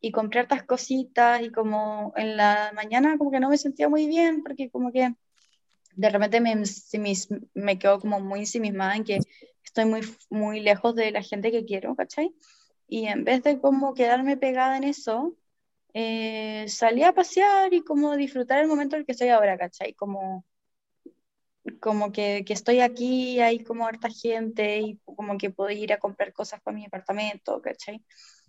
y comprar estas cositas, y como en la mañana como que no me sentía muy bien, porque como que de repente me, ensimis- me quedo como muy ensimismada en que estoy muy, muy lejos de la gente que quiero, ¿cachai? Y en vez de como quedarme pegada en eso, eh, salí a pasear y como disfrutar el momento en el que estoy ahora, ¿cachai? Como, como que, que estoy aquí, hay como harta gente y como que puedo ir a comprar cosas para mi apartamento, ¿cachai?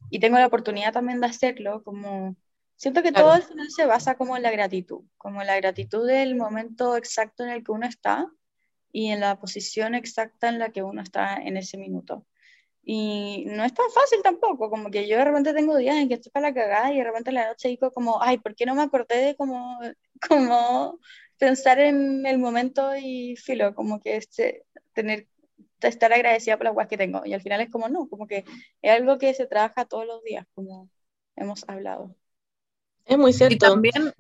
Y tengo la oportunidad también de hacerlo, como... Siento que Claro. todo al final se basa como en la gratitud, como la gratitud del momento exacto en el que uno está y en la posición exacta en la que uno está en ese minuto. Y no es tan fácil tampoco, como que yo de repente tengo días en que estoy para la cagada y de repente en la noche digo como, ay, ¿por qué no me acordé de como, como pensar en el momento y filo, como que este, tener, estar agradecida por las cosas que tengo? Y al final es como, no, como que es algo que se trabaja todos los días, como hemos hablado. Es muy Y cierto. también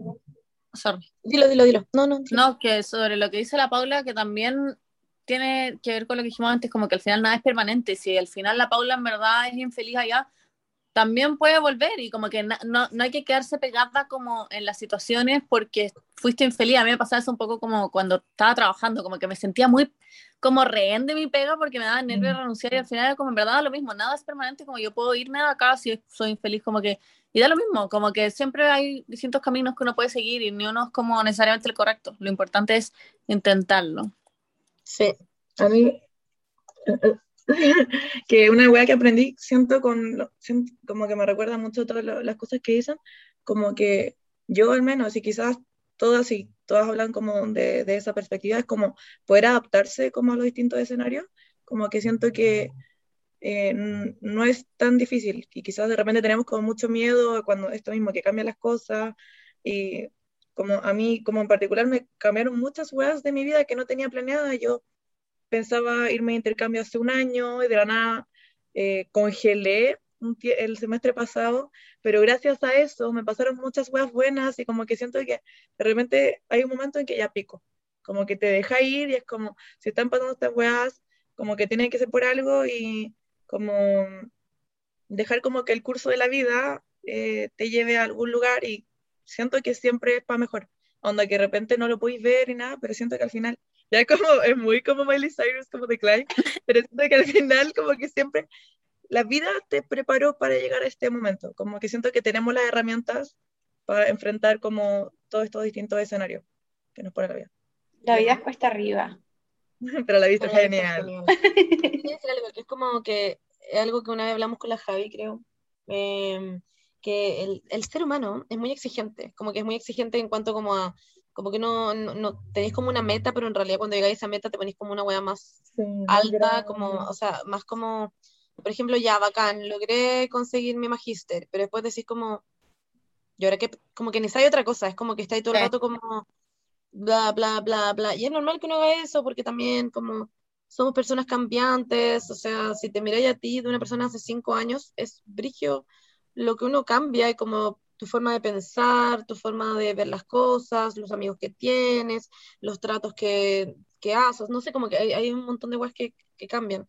sorry. Dilo, dilo, dilo. No, no. dilo. No, que sobre lo que dice la Paula, que también tiene que ver con lo que dijimos antes, como que al final nada es permanente. Si al final la Paula en verdad es infeliz allá, también puede volver y como que no, no hay que quedarse pegada como en las situaciones porque fuiste infeliz. A mí me pasaba eso un poco como cuando estaba trabajando, como que me sentía muy como rehén de mi pega porque me daba nervios Mm. renunciar y al final era como en verdad lo mismo, nada es permanente, como yo puedo irme de acá si soy infeliz, como que, y da lo mismo, como que siempre hay distintos caminos que uno puede seguir y ni uno es como necesariamente el correcto. Lo importante es intentarlo. Sí. A mí, que una weá que aprendí, siento, con, siento como que me recuerda mucho todas las cosas que dicen, como que yo al menos, y quizás todas y todas hablan como de, de esa perspectiva, es como poder adaptarse como a los distintos escenarios, como que siento que eh, no es tan difícil, y quizás de repente tenemos como mucho miedo cuando esto mismo, que cambian las cosas, y como a mí, como en particular, me cambiaron muchas weas de mi vida que no tenía planeada, yo pensaba irme de intercambio hace un año y de la nada eh, congelé el semestre pasado, pero gracias a eso me pasaron muchas weas buenas y como que siento que de repente hay un momento en que ya pico, como que te deja ir y es como, si están pasando estas weas, como que tiene que ser por algo y como dejar como que el curso de la vida eh, te lleve a algún lugar y siento que siempre es para mejor. Onda que de repente no lo podéis ver y nada, pero siento que al final, ya es como, es muy como Miley Cyrus, como The Climb, pero siento que al final como que siempre la vida te preparó para llegar a este momento, como que siento que tenemos las herramientas para enfrentar como todos estos distintos escenarios que nos pone la vida. La vida es cuesta arriba. Pero la vista es genial. genial. Quería decir algo, que es como que es algo que una vez hablamos con la Javi, creo, eh, que el, el ser humano es muy exigente, como que es muy exigente en cuanto como a, como que no, no, no- tenéis como una meta, pero en realidad cuando llegáis a esa meta te ponéis como una wea más Sí, alta, grande. como, o sea, más como, por ejemplo, ya, bacán, logré conseguir mi magíster, pero después decís como, y ahora que, como que necesitáis otra cosa, es como que estáis todo el Sí. rato como, bla, bla, bla, bla, y es normal que uno haga eso, porque también como somos personas cambiantes, o sea, si te miráis a ti de una persona hace cinco años, es brigio lo que uno cambia y como tu forma de pensar, tu forma de ver las cosas, los amigos que tienes, los tratos que, que haces, no sé, como que hay, un montón de cosas que, que cambian.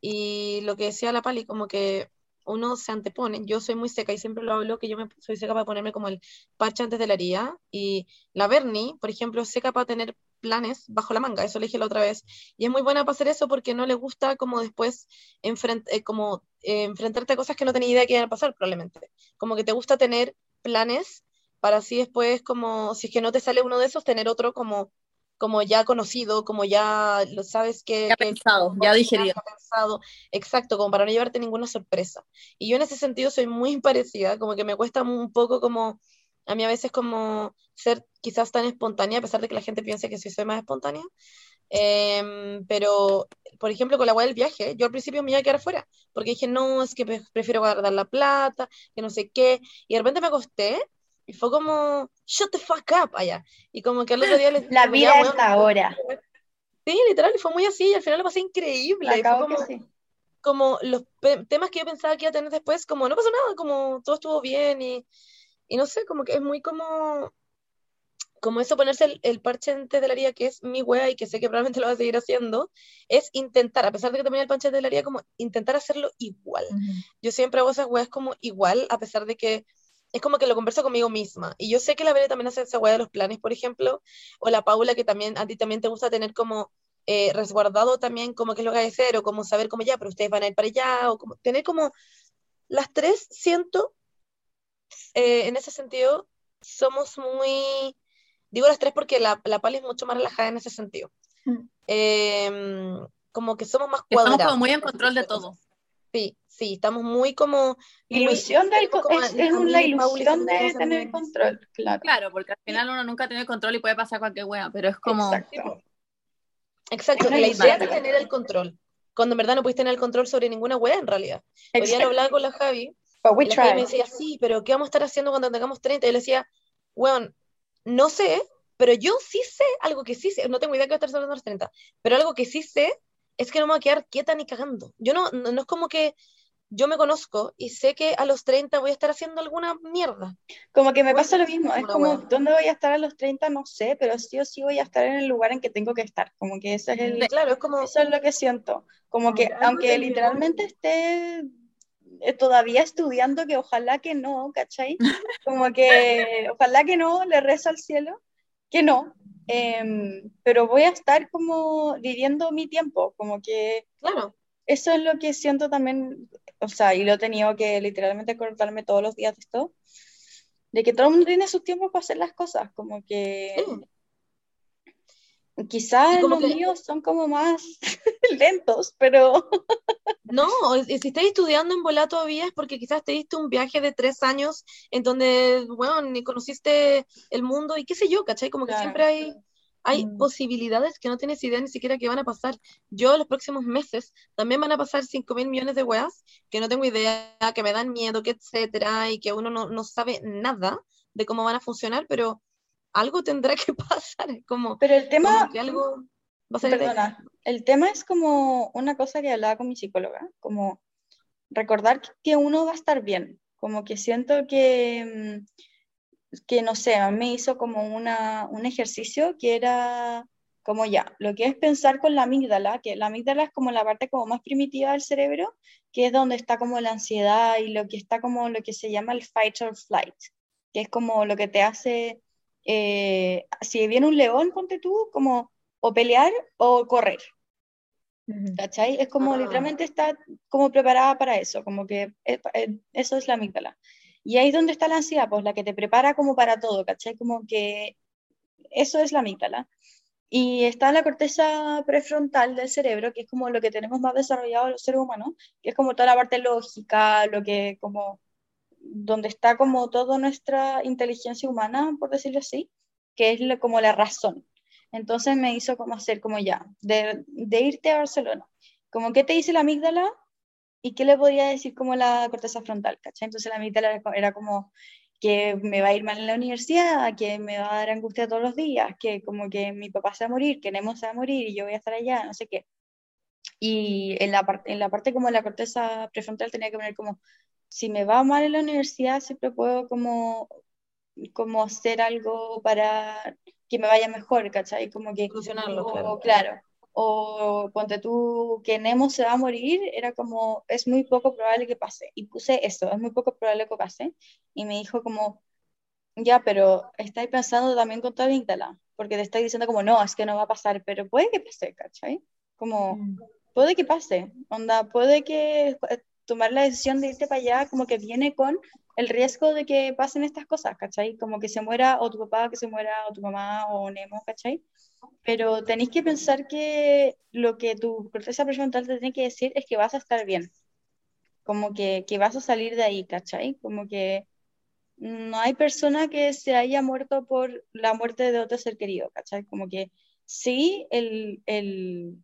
Y lo que decía la Pali, como que uno se antepone, yo soy muy seca y siempre lo hablo, que yo me, soy seca para ponerme como el parche antes de la herida, y la Bernie, por ejemplo, seca para tener planes bajo la manga, eso le dije la otra vez, y es muy buena para hacer eso porque no le gusta como después enfrent- eh, como, eh, enfrentarte a cosas que no tenía idea que iban a pasar probablemente, como que te gusta tener planes para así después como, si es que no te sale uno de esos, tener otro como como ya conocido, como ya lo sabes que, Ya que- pensado, como ya que digerido. ya pensado, exacto, como para no llevarte ninguna sorpresa. Y yo en ese sentido soy muy parecida, como que me cuesta un poco como, a mí a veces como ser quizás tan espontánea, a pesar de que la gente piense que sí soy más espontánea. Em, pero, por ejemplo, con la weá del viaje, yo al principio me iba a quedar fuera, porque dije, no, es que pre- prefiero guardar la plata, que no sé qué, y de repente me acosté y fue como, shut the fuck up allá. Y como que al otro día les La vida weón, ahora. Sí, literal, y fue muy así, y al final lo pasé increíble. fue como, sí. como los temas que yo pensaba que iba a tener después, como no pasó nada, como todo estuvo bien, y, y no sé, como que es muy como, como eso ponerse el, el parche antes de la herida, que es mi wea y que sé que probablemente lo va a seguir haciendo, es intentar, a pesar de que también el parche de la herida, como intentar hacerlo igual. Yo siempre hago esas weas como igual, a pesar de que es como que lo converso conmigo misma. Y yo sé que la Bere también hace esa wea de los planes, por ejemplo, o la Paula, que también a ti también te gusta tener como eh, resguardado también como qué es lo que hay que hacer, o como saber cómo ya, pero ustedes van a ir para allá, o como tener como las tres, siento, eh, en ese sentido, somos muy, digo las tres porque la, la Pali es mucho más relajada en ese sentido. Mm. Em, como que somos más Estamos cuadrados. como muy en control de todo. Sí, sí, estamos muy como... muy- Ilusión del como es, a- es a mí, la Paula y ilusión de tener control, claro. Claro, porque al final uno nunca tiene el control y puede pasar cualquier wea, pero es como... Exacto. Exacto, Es una la idea ilusión. de tener el control, cuando en verdad no puedes tener el control sobre ninguna wea en realidad. Hoy día lo Exacto. hablaba con la Javi, But we Javi me tried. decía, sí, pero ¿qué vamos a estar haciendo cuando tengamos 30? Y yo le decía, weón, no sé, pero yo sí sé, algo que sí sé, no tengo idea que voy a estar haciendo a los 30, pero algo que sí sé es que no me voy a quedar quieta ni cagando. Yo no, no, no es como que yo me conozco y sé que a los 30 voy a estar haciendo alguna mierda. Como que me pasa lo mismo, es como, wea. ¿dónde voy a estar a los 30? No sé, pero sí o sí voy a estar en el lugar en que tengo que estar, como que ese es el, Claro, es como, eso es lo que siento, como que aunque literalmente esté todavía estudiando, que ojalá que no, ¿cachai? Como que ojalá que no, le rezo al cielo, que no, em, pero voy a estar como viviendo mi tiempo, como que claro, eso es lo que siento también, o sea, y lo he tenido que literalmente cortarme todos los días de esto, de que todo el mundo tiene sus tiempos para hacer las cosas, como que. Quizás como los que- míos son como más lentos, pero No, si estás estudiando en volá todavía es porque quizás te diste un viaje de tres años en donde, bueno, ni conociste el mundo y qué sé yo, ¿cachai? Como que Claro. siempre hay, hay Mm. posibilidades que no tienes idea ni siquiera que van a pasar. Yo los próximos meses también van a pasar 5 mil millones de weas que no tengo idea, que me dan miedo, que etcétera, y que uno no, no sabe nada de cómo van a funcionar, pero algo tendrá que pasar, es como, pero el tema, como que algo va a salir de ahí. perdona, el tema es como una cosa que hablaba con mi psicóloga, como recordar que uno va a estar bien, como que siento que, mm, que no sé, a mí me hizo como una, un ejercicio que era como ya, lo que es pensar con la amígdala, que la amígdala es como la parte como más primitiva del cerebro, que es donde está como la ansiedad y lo que está como lo que se llama el fight or flight, que es como lo que te hace, eh, si viene un león, ponte tú, como o pelear o correr. ¿Cachai? Es como Ah. literalmente está como preparada para eso, como que eh, eh, eso es la amígdala. Y ahí es donde está la ansiedad, pues la que te prepara como para todo, ¿cachai? Como que eso es la amígdala. Y está la corteza prefrontal del cerebro, que es como lo que tenemos más desarrollado los seres humanos, que es como toda la parte lógica, lo que como donde está como toda nuestra inteligencia humana, por decirlo así, que es como la razón. Entonces me hizo como hacer como ya, de, de irte a Barcelona. Como qué te dice la amígdala y qué le podría decir como la corteza frontal, ¿cachai? Entonces la amígdala era co- era como que me va a ir mal en la universidad, que me va a dar angustia todos los días, que como que mi papá se va a morir, que Nemo se va a morir y yo voy a estar allá, no sé qué. Y en la, parte en la parte como la corteza prefrontal tenía que poner como, si me va mal en la universidad, siempre puedo como, como hacer algo para que me vaya mejor, ¿cachai? Como que, Solucionarlo, claro. claro, o ponte tú que Nemo se va a morir, era como, es muy poco probable que pase. Y puse eso, es muy poco probable que pase. Y me dijo como, ya, pero estáis pensando también con tu amígdala, porque te estáis diciendo como, no, es que no va a pasar, pero puede que pase, ¿cachai? Como, puede que pase, onda, puede que tomar la decisión de irte para allá como que viene con el riesgo de que pasen estas cosas, ¿cachai? Como que se muera o tu papá, que se muera, o tu mamá, o Nemo, ¿cachai? Pero tenéis que pensar que lo que tu corteza prefrontal te tiene que decir es que vas a estar bien, como que, que vas a salir de ahí, ¿cachai? Como que no hay persona que se haya muerto por la muerte de otro ser querido, ¿cachai? Como que sí, el, el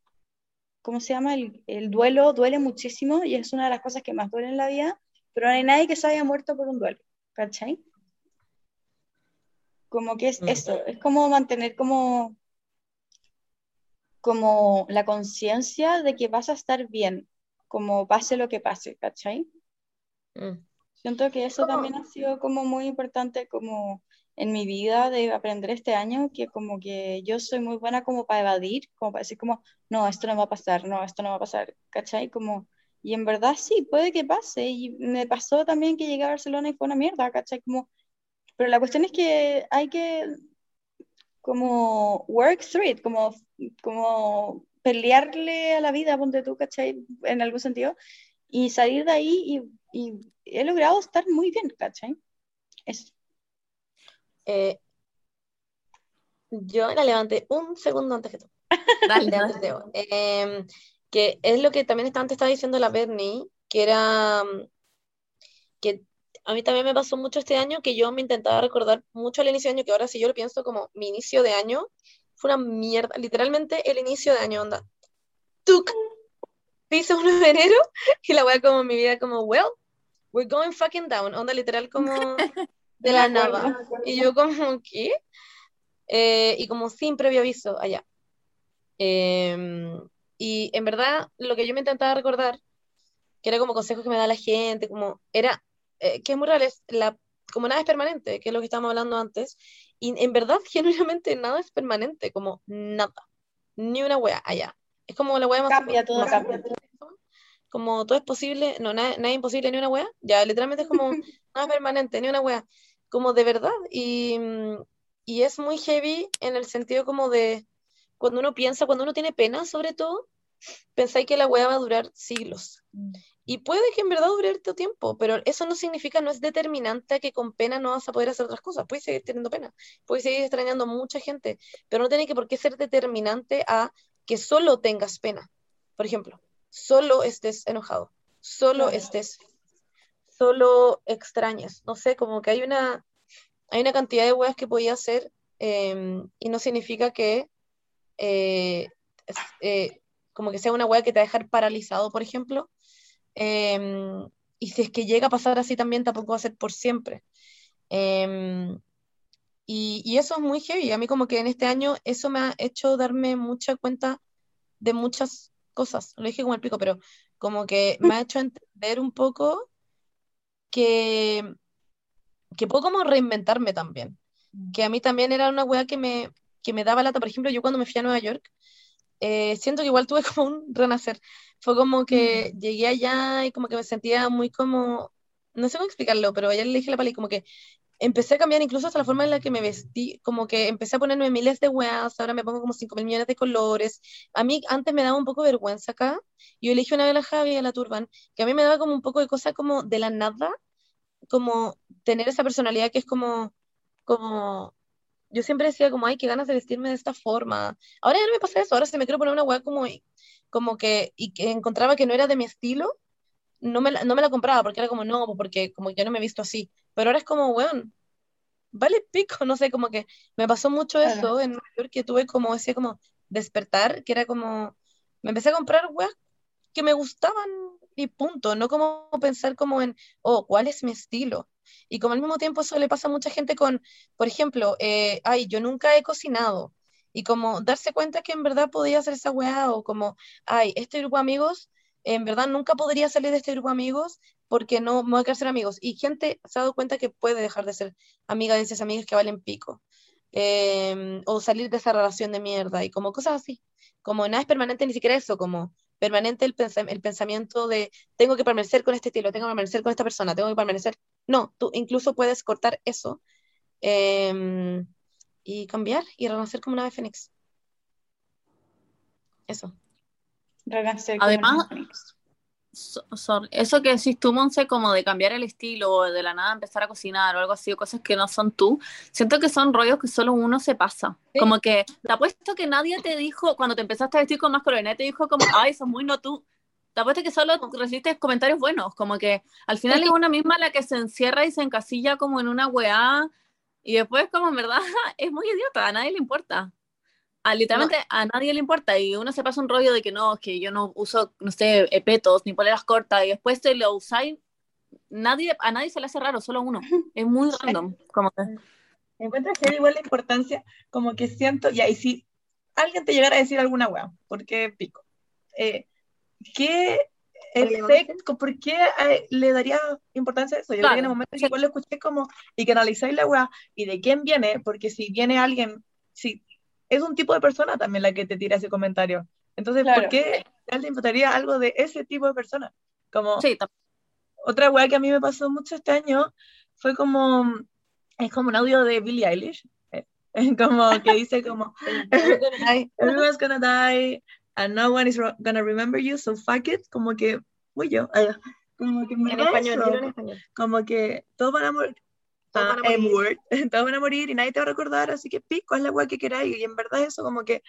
¿cómo se llama? El, el duelo duele muchísimo y es una de las cosas que más duele en la vida, pero no hay nadie que se haya muerto por un duelo, ¿cachai? Como que es Mm. eso, es como mantener como, como la conciencia de que vas a estar bien, como pase lo que pase, ¿cachai? Mm. Siento que eso también ha sido como muy importante como en mi vida de aprender este año, que como que yo soy muy buena como para evadir, como para decir como, no, esto no va a pasar, no, esto no va a pasar, ¿cachai? Como, y en verdad sí, puede que pase, y me pasó también que llegué a Barcelona y fue una mierda, ¿cachai? Como, pero la cuestión es que hay que como work through it, como, como pelearle a la vida, ponte tú, ¿cachai? En algún sentido, y salir de ahí y, y he logrado estar muy bien, ¿cachai? Es, Eh, yo la levanté un segundo antes que tú. Dale, hoy. Em, que es lo que también antes estaba diciendo la Bernie, que era mm, que a mí también me pasó mucho este año que yo me intentaba recordar mucho al inicio de año, que ahora si yo lo pienso como mi inicio de año, fue una mierda, literalmente el inicio de año, onda. Tuk, piso 1 de enero y la wea como mi vida como, well, we're going fucking down, onda literal como de la nada. Y yo como, ¿qué? Eh, y como sin previo aviso allá. Em, y en verdad, lo que yo me intentaba recordar, que era como consejos que me da la gente, como era, eh, que es muy real, es la, como nada es permanente, que es lo que estábamos hablando antes, y en verdad, genuinamente, nada es permanente, como nada, ni una wea allá. Es como la wea más... Cambia, todo cambia. Como todo es posible, no, nada, nada es imposible, ni una wea. Ya, literalmente es como nada es permanente, ni una wea. Como de verdad. Y, mm, y es muy heavy en el sentido como de cuando uno piensa, cuando uno tiene pena, sobre todo, pensáis que la wea va a durar siglos. Y puede que en verdad dure harto tiempo, pero eso no significa, no es determinante que con pena no vas a poder hacer otras cosas. Puedes seguir teniendo pena, puedes seguir extrañando a mucha gente, pero no tiene que por qué ser determinante a que solo tengas pena. Por ejemplo, solo estés enojado, solo estés, solo extrañas. No sé, como que hay una, hay una cantidad de weas que podía hacer eh, y no significa que eh, eh, como que sea una wea que te va a dejar paralizado, por ejemplo. Em, y si es que llega a pasar así también, tampoco va a ser por siempre. Em, y, y eso es muy heavy. A mí como que en este año eso me ha hecho darme mucha cuenta de muchas cosas. Lo dije como el pico, pero como que me ha hecho entender un poco que, que puedo como reinventarme también. Que a mí también era una wea que me, que me daba lata. Por ejemplo, yo cuando me fui a Nueva York, eh, siento que igual tuve como un renacer. Fue como que llegué allá y como que me sentía muy como, no sé cómo explicarlo, pero ayer le dije la Pali como que empecé a cambiar incluso hasta la forma en la que me vestí, como que empecé a ponerme miles de weas, ahora me pongo como 5 mil millones de colores. A mí antes me daba un poco vergüenza acá. Yo elegí una vez la Javi a la Turban, que a mí me daba como un poco de cosa como de la nada, como tener esa personalidad que es como, como, yo siempre decía como, ay, qué ganas de vestirme de esta forma. Ahora ya no me pasa eso, ahora si me quiero poner una wea como, como que, y que encontraba que no era de mi estilo, no me la, no me la compraba, porque era como, no, porque como yo no me he visto así. Pero ahora es como, weón, vale pico, no sé, como que me pasó mucho Claro. eso en Nueva York, que tuve como ese como despertar, que era como, me empecé a comprar weas que me gustaban y punto, no como pensar como en, oh, ¿cuál es mi estilo? Y como al mismo tiempo eso le pasa a mucha gente con, por ejemplo, eh, ay, yo nunca he cocinado. Y como darse cuenta que en verdad podía hacer esa weá, o como, ay, este grupo de amigos, en verdad nunca podría salir de este grupo de amigos porque no me voy a quedar ser amigos. Y gente se ha dado cuenta que puede dejar de ser amiga de esas amigas que valen pico. Eh, o salir de esa relación de mierda y como cosas así. Como nada es permanente, ni siquiera eso, como permanente el, pensa- el pensamiento de tengo que permanecer con este estilo, tengo que permanecer con esta persona, tengo que permanecer. No, tú incluso puedes cortar eso eh, y cambiar y renacer como una ave fénix. Eso. Renacer Además-. So- sorry. Eso que decís tú, Monse, como de cambiar el estilo o de la nada empezar a cocinar o algo así, o cosas que no son tú, siento que son rollos que solo uno se pasa. Sí. Como que te apuesto que nadie te dijo, cuando te empezaste a vestir con más nadie te dijo como, ay, sos muy no tú. Te apuesto que solo recibiste comentarios buenos, como que al final es una misma la que se encierra y se encasilla como en una weá y después como en verdad es muy idiota, a nadie le importa. A, literalmente a nadie le importa y uno se pasa un rollo de que no, que yo no uso, no sé, eh, petos ni poleras cortas y después te lo usáis, nadie, a nadie se le hace raro, solo uno. Es muy random. Como que, que igual la importancia, como que siento, ya, y si alguien te llegara a decir alguna weá, ¿por qué pico? Eh, ¿Qué efecto, por qué eh, le daría importancia a eso? Yo creo que en el Claro, momento que igual lo escuché como, y que analizáis la weá, y de quién viene, porque si viene alguien, si es un tipo de persona también la que te tira ese comentario. Entonces, Claro. ¿por qué le importaría algo de ese tipo de persona? Como, sí, otra weá que a mí me pasó mucho este año fue como, es como un audio de Billie Eilish, eh, como que dice como, everyone's gonna die and no one is gonna remember you, so fuck it, como que, uy yo, como que en en español, en español. como que todos van a morir, Todos van a ah, morir. Todos van a morir y nadie te va a recordar, así que pico, haz la weá que queráis, y en verdad eso como que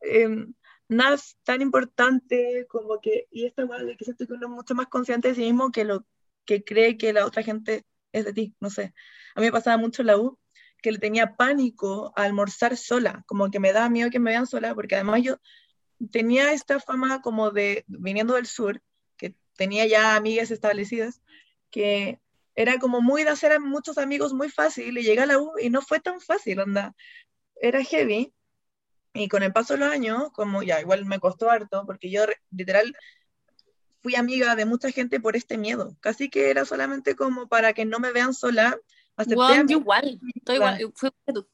em, nada es tan importante como que, y esta weá de que siento que uno es mucho más consciente de sí mismo que lo que cree que la otra gente es de ti, no sé. A mí me pasaba mucho en la U que le tenía pánico a almorzar sola, como que me daba miedo que me vean sola, porque además yo tenía esta fama como de, viniendo del sur, que tenía ya amigas establecidas, que era como muy de hacer a muchos amigos muy fácil, y llegué a la U y no fue tan fácil, onda, era heavy, y con el paso de los años, como ya, igual me costó harto, porque yo literal fui amiga de mucha gente por este miedo. Casi que era solamente como para que no me vean sola. Ami- yo igual, estoy igual, fui tú.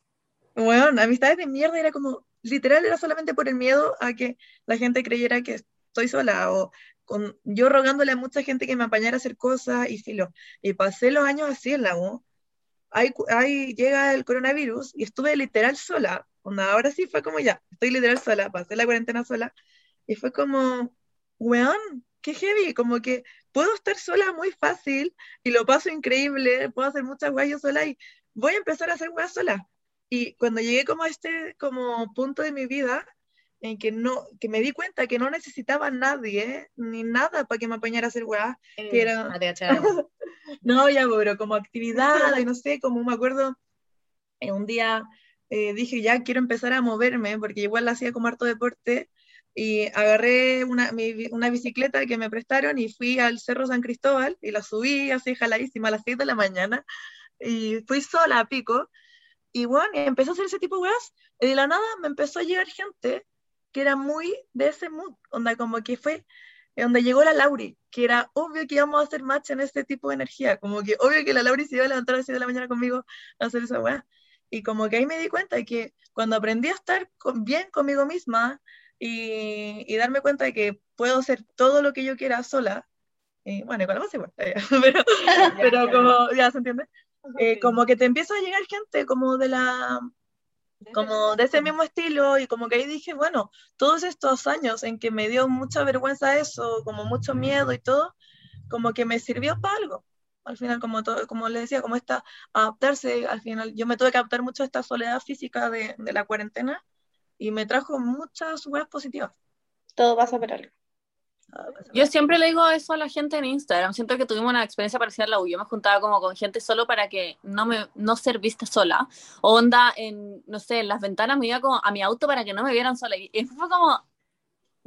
Bueno, amistades de mierda era como, literal, era solamente por el miedo a que la gente creyera que estoy sola o yo rogándole a mucha gente que me apañara a hacer cosas y filo. Y pasé los años así en la U. Ahí, ahí llega el coronavirus y estuve literal sola. Onda, ahora sí fue como ya, estoy literal sola, pasé la cuarentena sola y fue como, weón, qué heavy, como que puedo estar sola muy fácil y lo paso increíble, puedo hacer muchas weas yo sola y voy a empezar a hacer weas sola. Y cuando llegué como a este como punto de mi vida en que no, que me di cuenta que no necesitaba a nadie ni nada para que me apañara a hacer weas, que era, Ah, no, ya, pero como actividad, y no sé, como me acuerdo, eh, un día eh, dije, ya quiero empezar a moverme, porque igual hacía como harto deporte, y agarré una, mi una bicicleta que me prestaron y fui al Cerro San Cristóbal, y la subí así jaladísima a las 6 de la mañana, y fui sola a pico, y bueno, y empecé a hacer ese tipo de weas, y de la nada me empezó a llegar gente que era muy de ese mood, onda como que fue eh, donde llegó la Lauri, que era obvio que íbamos a hacer match en este tipo de energía, como que obvio que la Lauri se iba a levantar a las 7 de la mañana conmigo a hacer esa weá. Y como que ahí me di cuenta de que cuando aprendí a estar con- bien conmigo misma y, y darme cuenta de que puedo hacer todo lo que yo quiera sola, eh, bueno, la más igual, pero, pero como, ya se entiende, Eh, como que te empieza a llegar gente como de la, como de ese mismo estilo y como que ahí dije, bueno, todos estos años en que me dio mucha vergüenza eso, como mucho miedo y todo, como que me sirvió para algo. Al final, como, todo, como les decía, como esta, adaptarse, al final, yo me tuve que adaptar mucho a esta soledad física de, de la cuarentena y me trajo muchas weas positivas. Todo pasa por algo. Yo siempre le digo eso a la gente en Instagram. Siento que tuvimos una experiencia parecida a la U. Yo me juntaba como con gente solo para que no me no ser vista sola. O onda en, no sé, en las ventanas me iba como a mi auto para que no me vieran sola. Y fue como,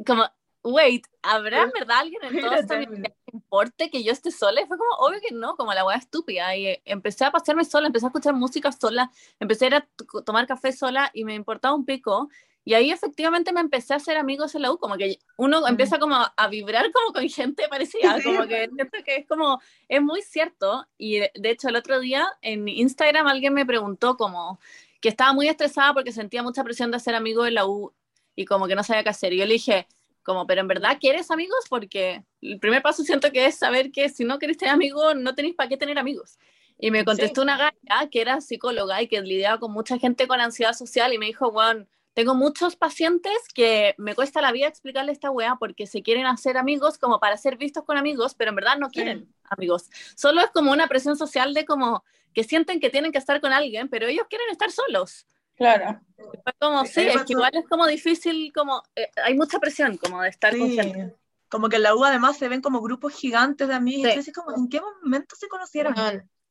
como, wait, ¿habrá en verdad alguien en toda esta vida que importe que yo esté sola? Y fue como, obvio que no, como la weá estúpida. Y eh, empecé a pasearme sola, empecé a escuchar música sola, empecé a ir a tomar café sola y me importaba un pico. Y ahí efectivamente me empecé a hacer amigos en la U, como que uno empieza como a, vibrar como con gente parecida, Sí. como que que es como, es muy cierto. Y de, de hecho el otro día en Instagram alguien me preguntó como que estaba muy estresada porque sentía mucha presión de ser amigo de la U y como que no sabía qué hacer. Y yo le dije, como, pero en verdad quieres amigos porque el primer paso siento que es saber que si no querés tener amigos, no tenéis para qué tener amigos. Y me contestó una galla que era psicóloga y que lidiaba con mucha gente con ansiedad social y me dijo, Juan, tengo muchos pacientes que me cuesta la vida explicarle esta weá porque se quieren hacer amigos como para ser vistos con amigos, pero en verdad no quieren amigos. Solo es como una presión social de como que sienten que tienen que estar con alguien, pero ellos quieren estar solos. Claro. Como, sí, es que igual es como difícil, como eh, hay mucha presión como de estar con gente. Sí. Como que en la U además se ven como grupos gigantes de amigos, Sí. así como, ¿en qué momento se conocieron?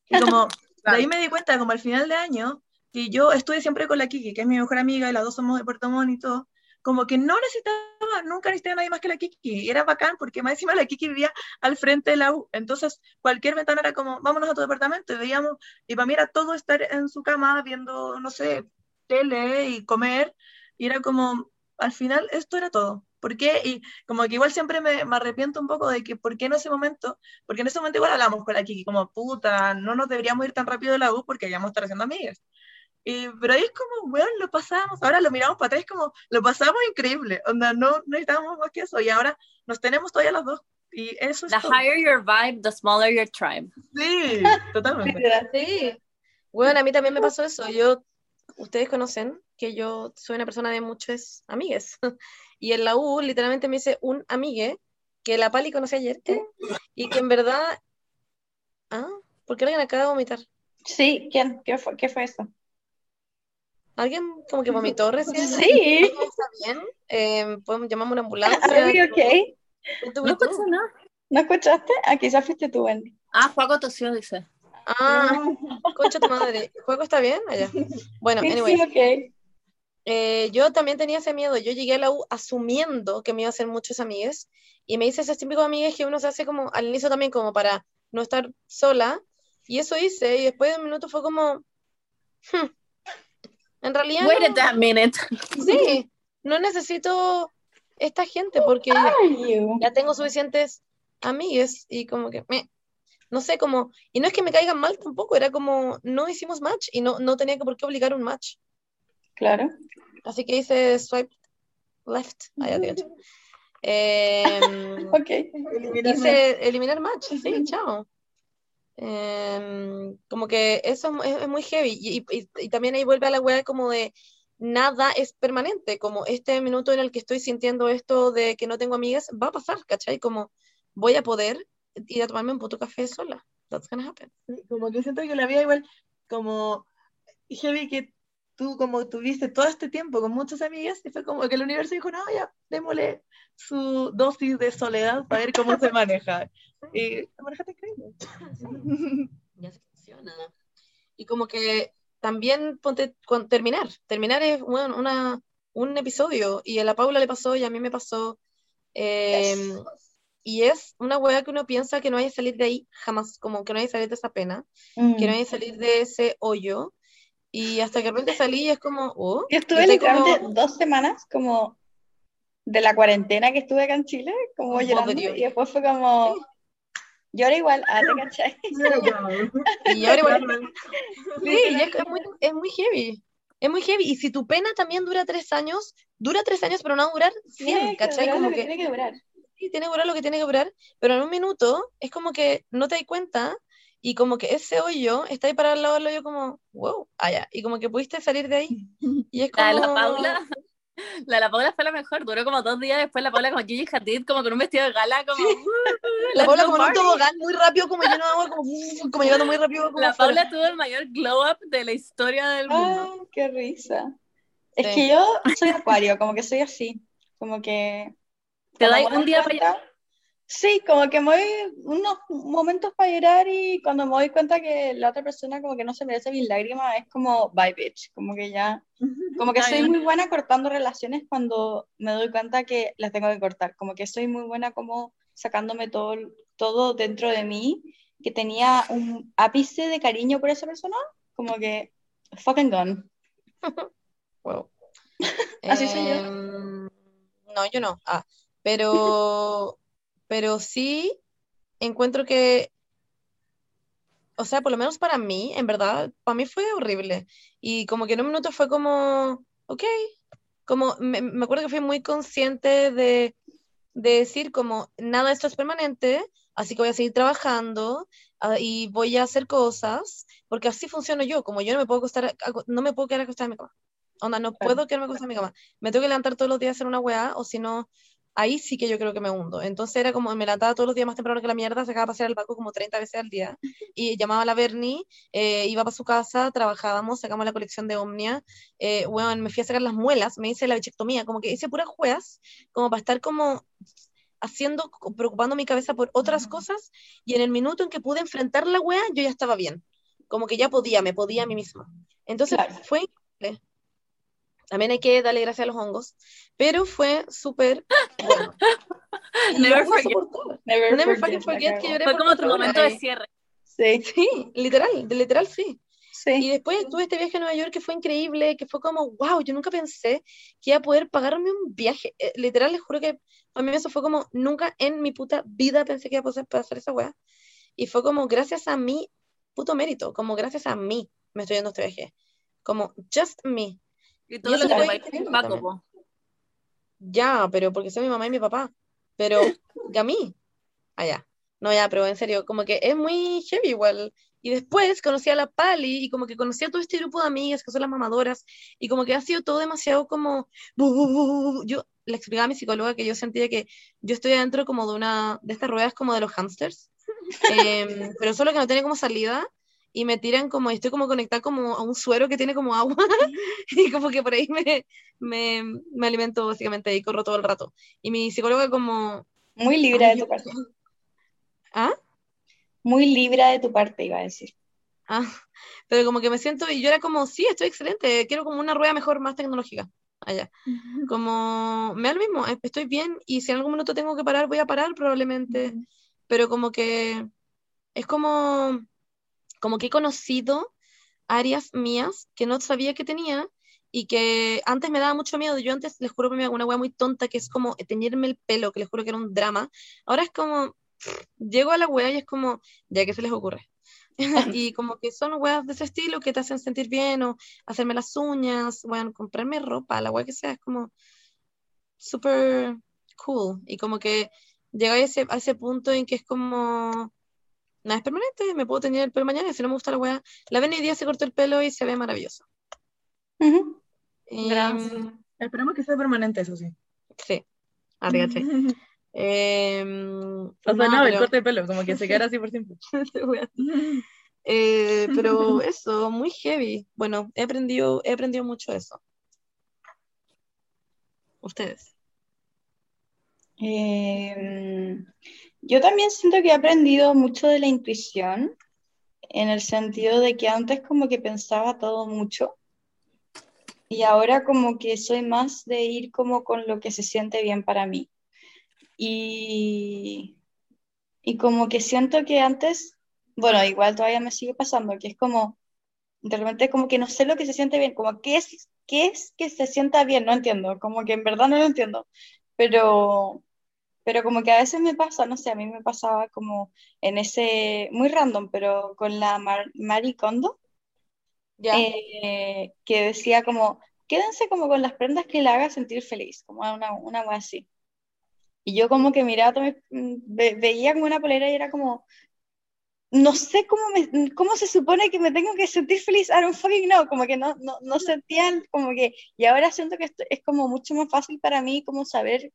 Y como, de ahí me di cuenta, como al final de año, que yo estuve siempre con la Kiki, que es mi mejor amiga, y las dos somos de Puerto Montt y todo, como que no necesitaba, nunca necesitaba a nadie más que la Kiki, y era bacán, porque más encima la Kiki vivía al frente de la U, entonces cualquier ventana era como, vámonos a tu departamento, y veíamos, y para mí era todo estar en su cama viendo, no sé, tele y comer, y era como, al final esto era todo. ¿Por qué? Y como que igual siempre me, me arrepiento un poco de que, ¿por qué en ese momento? Porque en ese momento igual hablamos con la Kiki, como, puta, no nos deberíamos ir tan rápido de la U porque ya estar haciendo amigas. Y, pero ahí es como, weón, lo pasamos, ahora lo miramos para atrás, como, lo pasamos increíble, onda, no, no necesitábamos más que eso, y ahora nos tenemos todavía las dos, y eso es The todo. higher your vibe, the smaller your tribe. Sí, totalmente. Sí. Bueno, a mí también me pasó eso. Yo, ustedes conocen que yo soy una persona de muchos amigues. Y en la U literalmente me hice un amigue que la Pali conocí ayer y que en verdad... Ah, ¿por qué alguien acaba de vomitar? Sí, ¿quién? ¿Qué fue, qué fue eso? ¿Alguien como que vomitó recién? Sí. ¿Está bien? Eh, ¿podemos llamar una ambulancia? Are we okay? ¿Fuiste No tú? escuché nada. ¿No escuchaste? Ah, quizás fuiste tú, Wendy. Ah, Juaco tosió, dice. Ah, concha tu madre. ¿Juego está bien? Allá. Bueno, Sí, anyway. sí, ok. Eh, yo también tenía ese miedo. Yo llegué a la U asumiendo que me iba a hacer muchos amigos y me hice esos típicos amigos que uno se hace como al inicio también como para no estar sola y eso hice y después de un minuto fue como hmm, en realidad Wait no, a minute. sí, no necesito esta gente porque ya, tengo suficientes amigues y como que, me, no sé, como, y no es que me caigan mal tampoco, era como, no hicimos match y no, no tenía que por qué obligar un match. Claro. Así que hice swipe left. Te cacho. Em, Ok. hice eliminar match, sí, chao. Em, como que eso es, es muy heavy. Y, y- y también ahí vuelve a la wea como de nada es permanente. Como este minuto en el que estoy sintiendo esto de que no tengo amigas, va a pasar, ¿cachai? Como voy a poder ir a tomarme un puto café sola. That's gonna happen. Como que siento que la vida igual, como heavy que tú como tuviste todo este tiempo con muchas amigas y fue como que el universo dijo, no, ya, démosle su dosis de soledad para ver cómo se maneja. Y la manejaste increíble. ya se funciona. Y como que también ponte, cuan- terminar, terminar es bueno, una, un episodio y a la Paula le pasó y a mí me pasó. eh, Y es una hueá que uno piensa que no hay que salir de ahí jamás, como que no hay que salir de esa pena, Mm. que no hay que salir de ese hoyo. Y hasta que de repente salí y es como, oh, Yo estuve estoy como- literalmente dos semanas como de la cuarentena que estuve acá en Chile, como Vos llorando, y después fue como, llora igual, ah, ¿te cachai? Y ahora igual. Sí, y es, es muy, es muy heavy. Es muy heavy. Y si tu pena también dura tres años, dura tres años, pero no va a durar Tiene cien, que ¿cachai? durar Como que que tiene que durar. sí, tiene que durar lo que tiene que durar, pero en un minuto es como que no te das cuenta y como que ese hoyo está ahí para al lado del hoyo como, wow, allá. Y como que pudiste salir de ahí. Y es La de como... la Paula, la la Paula fue la mejor, duró como dos días después la Paula como Gigi Hadid, como con un vestido de gala, como... "Uh, La Paula como en un party". tobogán muy rápido, como lleno de agua, como, uh, como llegando muy rápido. Como La fuera. Paula tuvo el mayor glow up de la historia del mundo. Ay, qué risa. Es que yo soy acuario, como que soy así, como que... Te doy un día cuenta- Sí, como que me doy unos momentos para llorar y cuando me doy cuenta que la otra persona como que no se merece mis lágrimas, es como, bye bitch, como que ya... Como que soy muy buena cortando relaciones cuando me doy cuenta que las tengo que cortar. Como que soy muy buena como sacándome todo, todo dentro de mí, que tenía un ápice de cariño por esa persona, como que fucking gone. Wow. Así soy yo. Em, No, yo no. Ah, pero, pero sí encuentro que, o sea, por lo menos para mí, en verdad, para mí fue horrible. Y como que en un minuto fue como, ok, como me, me acuerdo que fui muy consciente de, de decir como, nada de esto es permanente, así que voy a seguir trabajando ah, y voy a hacer cosas, porque así funciono yo, como yo no me puedo acostar, aco- no me puedo quedar acostada en mi cama. Onda, no puedo quedarme acostada en mi cama. Me tengo que levantar todos los días a hacer una weá, o si no, ahí sí que yo creo que me hundo. Entonces era como, me levantaba todos los días más temprano que la mierda, sacaba a pasear al Paco como 30 veces al día, y llamaba a la Bernie, eh, iba para su casa, trabajábamos, sacamos la colección de Omnia, eh, weón, me fui a sacar las muelas, me hice la bichectomía, como que hice puras juegas, como para estar como haciendo, preocupando mi cabeza por otras cosas, y en el minuto en que pude enfrentar la wea, yo ya estaba bien. Como que ya podía, me podía a mí misma. Entonces Claro. fue increíble. También hay que darle gracias a los hongos, pero fue súper bueno. Never forget. Never, Never forget, forget que lloré Fue como tu momento de cierre. Sí, Sí, literal, de literal sí. sí. Y después tuve este viaje a Nueva York que fue increíble, que fue como, wow, yo nunca pensé que iba a poder pagarme un viaje. Eh, literal, les juro que a mí eso fue como, nunca en mi puta vida pensé que iba a poder hacer esa weá. Y fue como, gracias a mi puto mérito, como gracias a mí me estoy yendo a este viaje. Como, just me. Y todo lo que te también. po. Ya, pero porque soy mi mamá y mi papá. Pero, ¿y a mí? Allá. No, ya, pero en serio, como que es muy heavy igual. Y después conocí a la Pali y como que conocí a todo este grupo de amigas que son las mamadoras y como que ha sido todo demasiado como... Yo le explicaba a mi psicóloga que yo sentía que yo estoy adentro como de una... de estas ruedas como de los hamsters, Em, pero solo que no tiene como salida y me tiran como... estoy como conectada como a un suero que tiene como agua y como que por ahí me, me, me alimento básicamente y corro todo el rato. Y mi psicóloga como... Muy libre "Ay, de tu parte. ¿Ah? Muy libre de tu parte, iba a decir. Ah, pero como que me siento, y yo era como, sí, estoy excelente, quiero como una rueda mejor, más tecnológica, allá. Como, me da lo mismo, eh, estoy bien, y si en algún momento tengo que parar, voy a parar probablemente, pero como que es como, como que he conocido áreas mías que no sabía que tenía, y que antes me daba mucho miedo, yo antes les juro que me una wea muy tonta, que es como teñirme el pelo, que les juro que era un drama, ahora es como, llego a la wea y es como, ya que se les ocurre. y como que son weas de ese estilo que te hacen sentir bien o hacerme las uñas, bueno, comprarme ropa, la wea que sea, es como súper cool. Y como que llega a ese, a ese punto en que es como, nada es permanente, me puedo tener el pelo mañana y si no me gusta la wea, la ven hoy día se cortó el pelo y se ve maravilloso. Ujú. Em, Gracias. Esperemos que sea permanente, eso sí. sí, arriesgate. Em, O sea, nada, no, el pero- corte de pelo, como que se queda así por siempre. Eh, pero eso, muy heavy. Bueno, he aprendido, he aprendido mucho eso. Ustedes. Eh, yo también siento que he aprendido mucho de la intuición, en el sentido de que antes como que pensaba todo mucho y ahora como que soy más de ir como con lo que se siente bien para mí. Y, y como que siento que antes, bueno, igual todavía me sigue pasando, que es como, de repente como que no sé lo que se siente bien, como qué es, qué es que se sienta bien, no entiendo, como que en verdad no lo entiendo, pero, pero como que a veces me pasa, no sé, a mí me pasaba como en ese, muy random, pero con la Mar- Marie Kondo, Ya. eh, que decía como, quédense como con las prendas que la haga sentir feliz, como una, una wea así. Y yo como que miraba, mm, ve- veía como una polera y era como, no sé cómo, me, cómo se supone que me tengo que sentir feliz, I don't fucking know, como que no, no, no sentía, como que, y ahora siento que esto es como mucho más fácil para mí como saber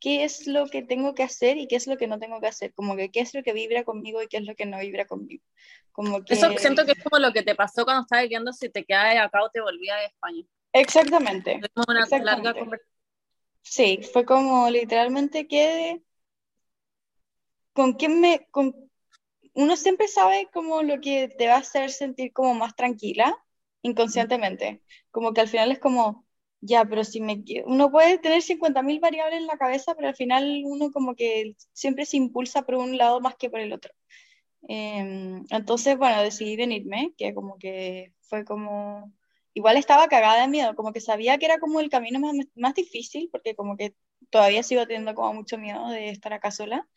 qué es lo que tengo que hacer y qué es lo que no tengo que hacer, como que qué es lo que vibra conmigo y qué es lo que no vibra conmigo. Como que... Eso siento que es como lo que te pasó cuando estabas viendo si te quedas acá o te volvías de España. Exactamente. Tuvimos una Exactamente. larga conversación. Sí, fue como literalmente que con quién me con uno siempre sabe como lo que te va a hacer sentir como más tranquila inconscientemente, como que al final es como ya, pero si me uno puede tener 50.000 variables en la cabeza, pero al final uno como que siempre se impulsa por un lado más que por el otro. Em, entonces, bueno, decidí venirme, que como que fue como igual estaba cagada de miedo, como que sabía que era como el camino más, más difícil, porque como que todavía sigo teniendo como mucho miedo de estar acá sola,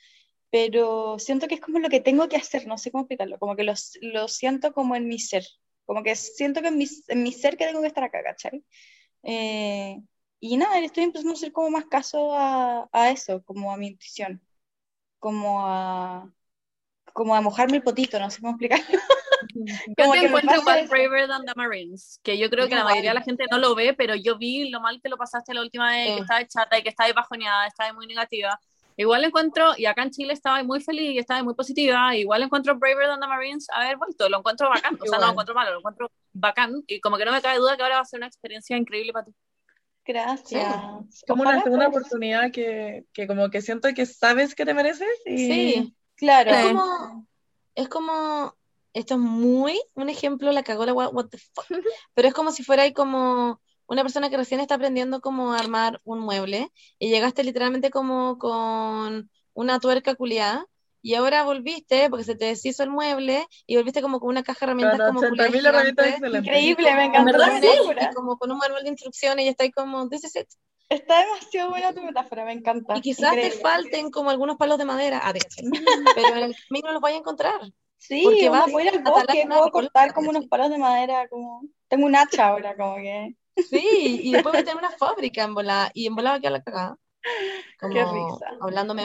pero siento que es como lo que tengo que hacer, no sé cómo explicarlo, como que lo, lo siento como en mi ser, como que siento que en mi, en mi ser que tengo que estar acá, ¿cachai? Eh, y nada, le estoy empezando a hacer como más caso a, a eso, como a mi intuición, como a, como a mojarme el potito, no sé cómo explicarlo. Yo te encuentro eso. Braver than the Marines, que yo creo que la mayoría de la gente no lo ve, pero yo vi lo mal que lo pasaste la última vez, Sí. que estabas chata y que estabas bajoneada, estabas muy negativa. Igual encuentro, y acá en Chile estaba muy feliz y estaba muy positiva, igual encuentro Braver than the Marines haber vuelto, lo encuentro bacán, o sea, no lo encuentro malo, lo encuentro bacán, y como que no me cabe duda que ahora va a ser una experiencia increíble para ti. Gracias. Como una Ojalá segunda fuera así. oportunidad que, que como que siento que sabes que te mereces y Sí, Claro. es Sí. como, es como, esto es muy un ejemplo, la cagó la wea, what the fuck. Pero es como si fuera ahí como una persona que recién está aprendiendo cómo armar un mueble y llegaste literalmente como con una tuerca culiada y ahora volviste porque se te deshizo el mueble y volviste como con una caja de herramientas con como culiada 80.000 herramientas gigante. excelentes. Increíble, me encantó la metáfora. Y como con un manual de instrucciones y está ahí como, this is it. Está demasiado buena tu metáfora, me encanta. Y quizás te Increíble. falten como algunos palos de madera, ah, te pero en el camino los vayas a encontrar. Sí, porque vas puede ir al a bosque, puedo cortar como unos palos de madera, como... Tengo un hacha ahora, como que... Sí, y después meter una fábrica en volada, y en volada queda la cagada. Como Qué risa.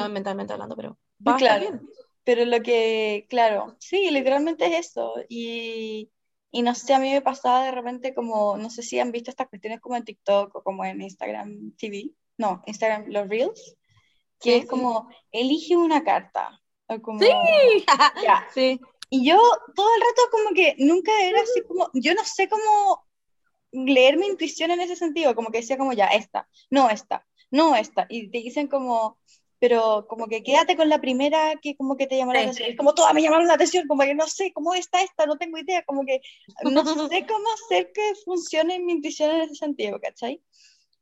mentalmente hablando, pero va a Claro, bien. pero lo que, claro, sí, literalmente es eso. Y, y no sé, a mí me pasaba de repente como, no sé si han visto estas cuestiones como en TikTok o como en Instagram TV, no, Instagram, los Reels, que Sí, es sí. como, elige una carta. O como, Sí. ya. Sí, Y yo todo el rato como que nunca era así como, yo no sé cómo leer mi intuición en ese sentido, como que decía como ya, esta, no esta, no esta, y te dicen como, pero como que quédate con la primera que como que te llamó la Sí. atención, es como todas me llamaron la atención, como que no sé cómo está esta, no tengo idea, como que no sé cómo hacer que funcione mi intuición en ese sentido, ¿cachai?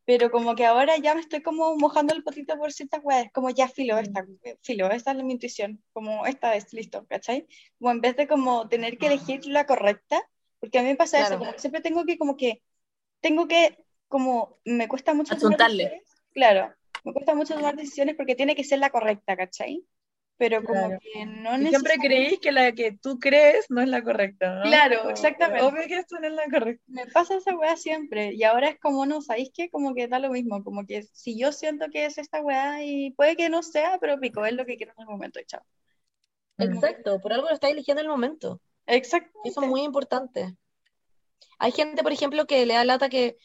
Pero como que ahora ya me estoy como mojando el potito por ciertas weas, como ya filo esta, filo, esta es mi intuición, como esta es, listo, ¿cachai? Como en vez de como tener que elegir la correcta, porque a mí me pasa eso, Claro. como que siempre tengo que como que, tengo que, como me cuesta mucho tomar Achuntarle. decisiones, claro, me cuesta mucho tomar decisiones porque tiene que ser la correcta, ¿cachai? pero como Claro. que no Y siempre necesariamente- creí que la que tú crees no es la correcta, ¿no? Claro, Como, exactamente. Obvio que esto no es la correcta. Me pasa esa weá siempre, y ahora es como, no, ¿sabéis qué? Como que da lo mismo, como que si yo siento que es esta weá y puede que no sea, pero pico, es lo que quiero en el momento, y chao. Exacto, por algo lo estás eligiendo en el momento. Exacto. Eso es muy importante. Hay gente, por ejemplo, que le da lata que,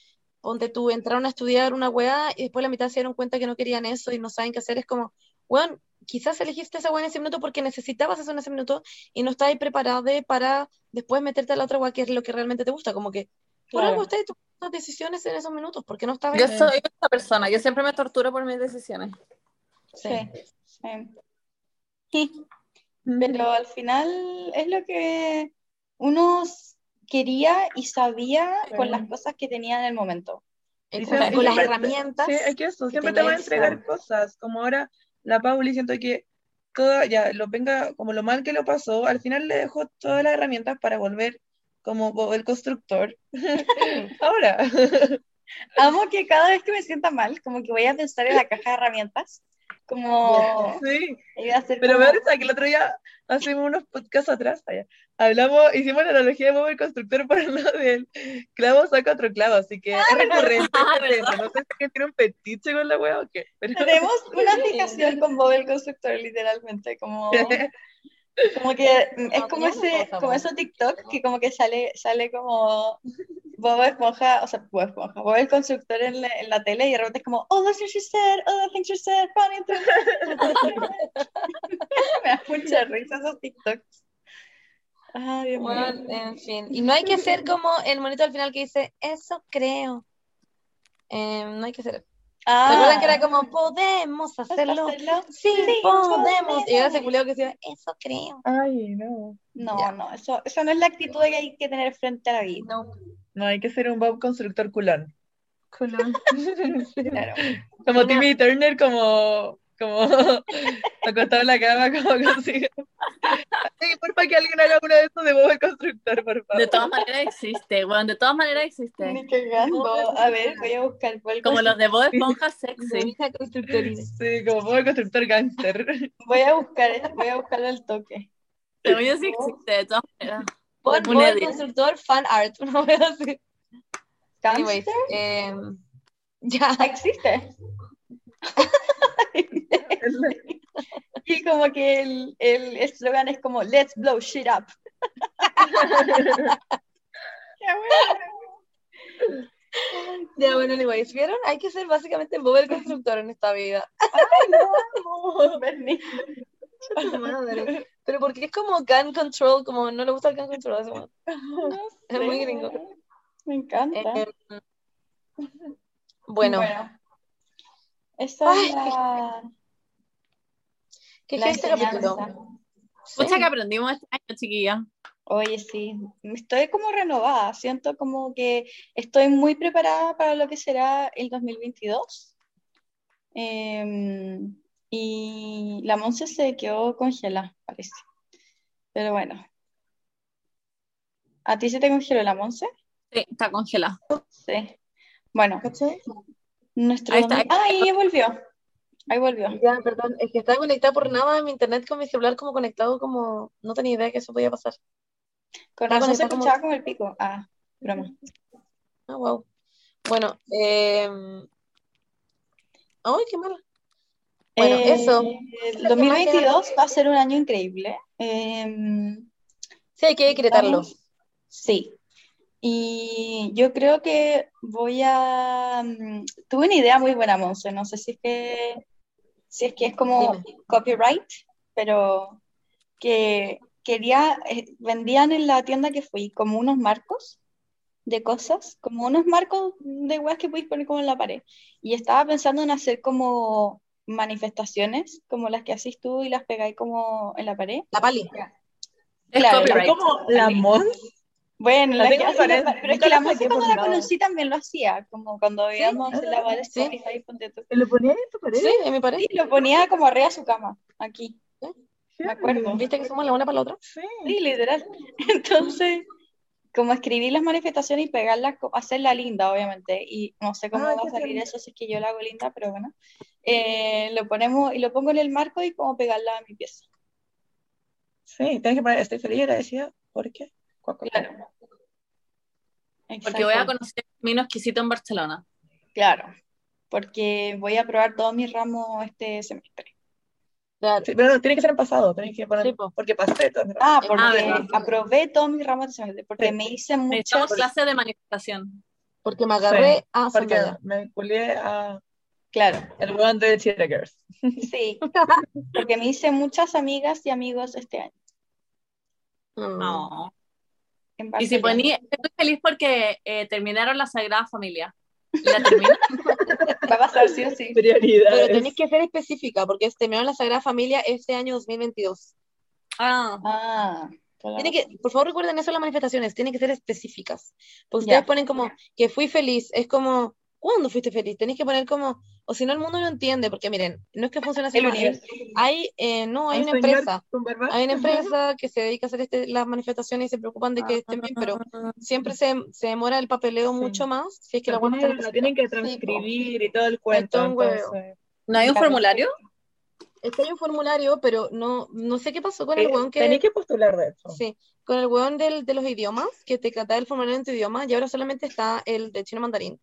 ponte tú, entraron a estudiar una weá y después la mitad se dieron cuenta que no querían eso y no saben qué hacer. Es como, weón, quizás elegiste esa weá en ese minuto porque necesitabas eso en ese minuto y no estabas preparado para después meterte a la otra weá que es lo que realmente te gusta. Como que, por Claro. algo estás tomando decisiones en esos minutos, porque no estabas Yo soy esa persona, yo siempre me torturo por mis decisiones. Sí, sí. Pero al final es lo que uno quería y sabía con las cosas que tenía en el momento. Y con, con las herramientas. Sí, es que eso, que siempre te van a entregar cosas, como ahora la Pauli siento que toda, ya, lo venga, como lo mal que lo pasó, al final le dejó todas las herramientas para volver como el constructor. Ahora. Amo que cada vez que me sienta mal, como que voy a pensar en la caja de herramientas, como Sí, iba a hacer pero me como- da risa que el otro día, hace unos podcasts atrás, allá, hablamos, hicimos la analogía de el constructor para lo del clavo saca otro clavo, así que es recurrente este tema. No sé si es que tiene un petiche con la wea o qué, pero Tenemos una fijación con Bob el constructor, literalmente, como, como que es No, como ese, como esos TikTok que como que sale, sale como Bob Esponja, o sea, Bob Esponja, Bob el constructor en la, en la tele y de repente es como, oh, that's what she said, oh, the things she said, funny. Me da mucha risa esos TikToks. Ay, Dios mío. Bueno, en fin. Y no hay que ser como el monito al final que dice, eso creo. Eh, no hay que ser. ¿Se acuerdan que era como, podemos hacerlo? Ah. ¿Hacerlo? Sí, Sí, podemos. Y era ese culeo que decía, eso creo. Ay, no. No, Ya. no, eso, eso no es la actitud que hay que tener frente a la vida. No. No, hay que ser un Bob constructor culón. Claro. Como Una- Timmy Turner, como, como acostado en la cama, como consigo. Ay, porfa que alguien haga uno de esos de Bob el constructor, por favor. De todas maneras existe, bueno, de todas maneras existe. Ni cagando. A ver, voy a buscar Bob Como los de Bob Esponja sexy. Sí, como Bob el constructor gangster. Voy a buscar, voy a buscarlo al toque. Según yo sí existe, de todas maneras. Bob el edit. constructor fan art. Una vez así. Anyways, ¿Gangster? eh, ya. Existe. Y como que el el eslogan es como Let's blow shit up. Qué bueno. Ya, bueno, anyways, ¿vieron? Hay que ser básicamente Bob el constructor en esta vida. Bernie. Madre. Pero porque es como gun control, como no le gusta el gun control. man. No Es sé. muy gringo. Me encanta. Eh, bueno, esa Ay, es la, ¿qué es este capítulo? Pucha que aprendimos este año, chiquilla. Oye, sí, estoy como renovada, siento como que estoy muy preparada para lo que será el 2022. Em, y la Monse se quedó congelada, parece. Pero bueno. ¿A ti se te congeló la Monse? Sí, está congelada. Sí. Bueno, nuestro... Ahí está. Ah, ahí volvió. Ahí volvió. Ya, perdón, es que estaba conectada por nada en mi internet con mi celular como conectado, como no tenía idea que eso podía pasar. Con razón se como- escuchaba con el pico. Ah, broma. Ah, wow. Bueno, eh... ay, qué mala. Bueno, Eh, eso. El 2022 va a ser un año increíble. Em, Sí, hay que decretarlo. Vamos- Sí. Y yo creo que voy a... mm, Tuve una idea muy buena, Monse. No sé si es que, si es que es como copyright, pero que quería... eh, vendían en la tienda que fui como unos marcos de cosas, como unos marcos de weas que podéis poner como en la pared. Y estaba pensando en hacer como manifestaciones, como las que hacís tú y las pegáis como en la pared. La pali. Es Claro, copyright. como la Mons. Bueno, La que en hace pared, la- pero es que la la cuando conocí también lo hacía, como cuando veíamos en la de Sí. Spotify, ponte tú. ¿Lo ponía en tu pared? Sí, en mi pared. Sí, lo ponía como arriba de su cama, aquí, ¿Sí? me acuerdo. ¿Viste que somos la una para la otra? Sí. Sí, literal. Entonces, como escribir las manifestaciones y pegarlas, hacerla linda, obviamente. Y no sé cómo Ay, va a salir eso si es que yo la hago linda, pero bueno. eh, lo ponemos y lo pongo en el marco y como pegarla a mi pieza. Sí, tienes que poner, estoy feliz y agradecida. ¿Por qué? Claro. Porque voy a conocer el vino exquisito en Barcelona. Claro, porque voy a probar todos mis ramos este semestre. Claro. Sí, pero tiene que ser en pasado, tienes que poner, Sí, po. porque pasé todo. Ah, Ah, porque verdad. aprobé todos mis ramos de semestre, porque Sí. me hice muchas... Necesitamos clase de manifestación. Porque me agarré Sí, a Porque me culié a Claro, el weón de Cheetah Girls. sí, porque me hice muchas amigas y amigos este año. No. En Y si ponía, estoy feliz porque eh, terminaron la Sagrada Familia. ¿La? Va a pasar sí o sí. Prioridades. Pero tenés que ser específica, porque terminaron la Sagrada Familia este año 2022. Ah, Ah, la Tiene que, por favor recuerden eso en las manifestaciones, tienen que ser específicas. Porque Ya. ustedes ponen como que fui feliz, es como, ¿cuándo fuiste feliz? Tenéis que poner como, o si no el mundo no entiende, porque miren, no es que funcione así. Hay, eh, no, hay Un una empresa, hay una empresa que se dedica a hacer este, las manifestaciones y se preocupan de que estén bien, pero siempre se, se demora el papeleo Sí. mucho más si es que La la buena tienen, la tienen que Sí, transcribir y todo el cuento. entonces, ¿no hay un Claro. formulario? Es que hay un formulario, pero no, no sé qué pasó con el eh, weón que... tenés que postular de hecho. Sí, con el weón del, de los idiomas, que te cantaba el formulario en tu idioma, y ahora solamente está el de chino mandarín.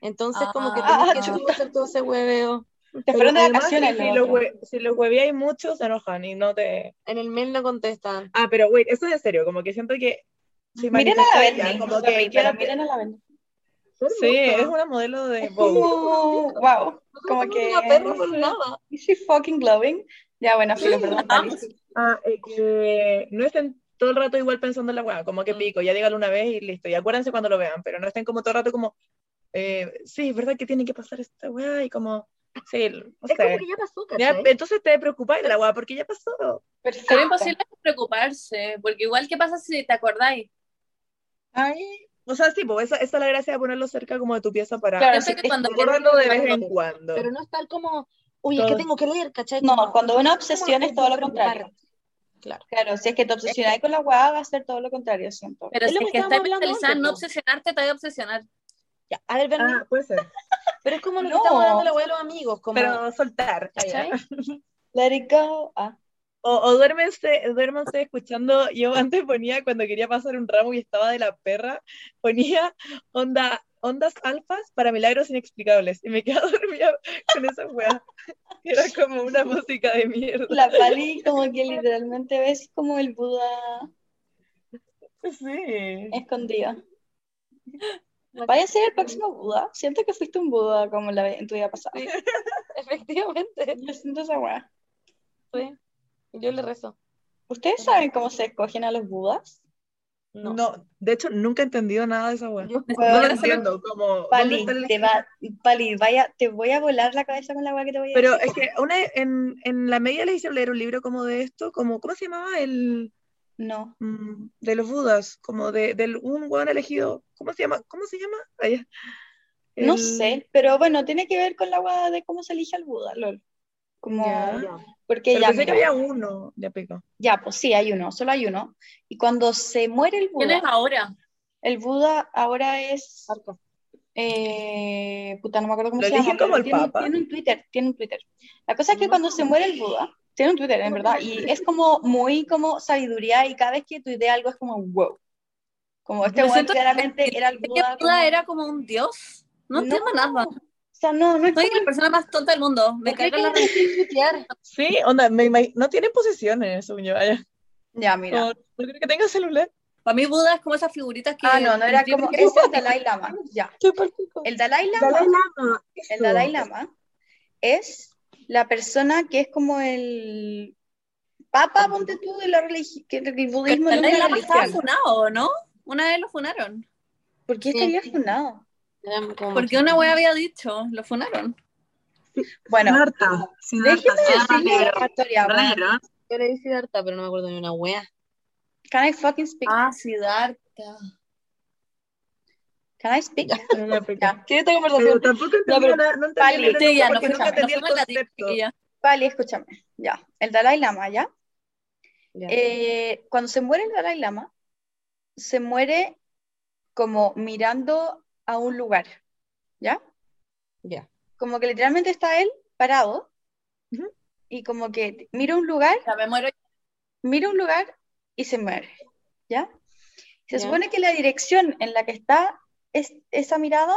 Entonces, como que Ah, tienes que chuta. hacer todo ese hueveo. Te fueron de vacaciones. si, hue- si los hueveáis mucho, se enojan y no te... En el mail no contestan. Ah, pero wait, eso es en serio, como que siento que... Si Miren a la Benny, como que quiero miren a la Benny. Sí, es una modelo de Vogue. como, wow, como No que... una perra por nada. ¿Is she fucking glowing? Ya, bueno, filo, perdón. Ah, eh, que no estén todo el rato igual pensando en la weá, como que Mm. pico, ya dígalo una vez y listo, y acuérdense cuando lo vean, pero no estén como todo el rato como, eh, sí, es verdad que tiene que pasar esta weá, y como, sí, no Es como que ya pasó, Ya, ¿cachai? entonces te preocupáis de la weá, porque ya pasó. Pero imposible preocuparse, porque igual, ¿qué pasa si te acordáis? Ay, o sea, sí, pues esa, esa es la gracia de ponerlo cerca como de tu pieza para Claro, que cuando recordarlo de vez en Pero cuando. Pero no es tal como, uy, es que tengo que leer, ¿cachai? No, cuando una obsesión es todo lo contrario. Claro. Claro, si es que te obsesionáis con la weá, va a ser todo lo contrario, siento. Pero Es si lo es que que estás en no obsesionarte, te voy a obsesionar. Ya, a ver, Bernie, Ah, puede ser. pero es como lo que No. estamos hablando de la los amigos, como, Pero soltar. ¿cachai? Let it go. Ah. O, o duérmense, duérmense escuchando, yo antes ponía cuando quería pasar un ramo y estaba de la perra, ponía onda, ondas alfas para milagros inexplicables y me quedaba dormida con esa weá. Era como una música de mierda. La Pali como que literalmente ves como el Buda Sí. escondido. Vaya a ser el próximo Buda. Siento que fuiste un Buda como la, en tu vida pasada. Sí. Efectivamente. Yo siento esa weá. Sí. Yo le rezo. ¿Ustedes saben cómo se escogen a los Budas? No. No, de hecho nunca he entendido nada de esa weá. No lo entiendo, como ¿dónde Pali, te va, Pali, vaya, te voy a volar la cabeza con la weá que te voy a Pero decir. es que una, en, en la media le hicieron leer un libro como de esto, como, ¿cómo se llamaba? El No. mm, de los Budas, como de, del un weón elegido. ¿Cómo se llama? ¿Cómo se llama? Ah, ya. No El- sé, pero bueno, tiene que ver con la weá de cómo se elige al Buda, lol. Como, Ya. porque Pero ya, pensé que había uno, ya pico. ya, pues sí, hay uno, solo hay uno. Y cuando se muere el ¿Quién es Buda, ahora? el Buda ahora es, eh, puta, no me acuerdo cómo Lo se llama, como el tiene, Papa. tiene un Twitter, tiene un Twitter. La cosa es que cuando se muere el Buda, tiene un Twitter, en verdad, y es como muy como sabiduría y cada vez que tuitea algo es como wow. Como este weón claramente era el ¿Que Buda. Como- era como un dios? No entiendo nada. O sea, no, no es Soy como la persona más tonta del mundo. Me ¿Por qué carga la? Sí, onda, me imag- no tiene posesiones, según yo. vaya. Ya, mira. No, no creo que tenga celular. Para mí Buda es como esas figuritas que... Ah, no, no era como. Es el Dalai Lama. Ya. El Dalai Lama, Lama. el Dalai Lama es la persona que es como el Papa, ponte tú, de la religión, que el budismo no es estaba religión. funado, ¿no? Una vez lo funaron. ¿Por qué Sí. estaría funado? Era como Porque una wea había dicho, lo funaron. Bueno, Siddhartha. déjeme decirle la historia. bueno. Yo le dije harta, pero no me acuerdo ni una wea. Can I fucking speak? Ah, Siddhartha. Can I speak? Ya. ¿Qué esta Pero conversación? tampoco entendí pero- nada, no entendí Pali, nada, Sí, ya, no porque fuimos, nunca no entendí el concepto. Pali, escúchame. Ya. El Dalai Lama, ¿ya? Ya. Eh, cuando se muere el Dalai Lama, se muere como mirando a un lugar, ¿ya? Ya. Como que literalmente está él parado y como que mira un lugar, Ya me muero. mira un lugar y se muere, ¿ya? Se Ya. supone que la dirección en la que está es- esa mirada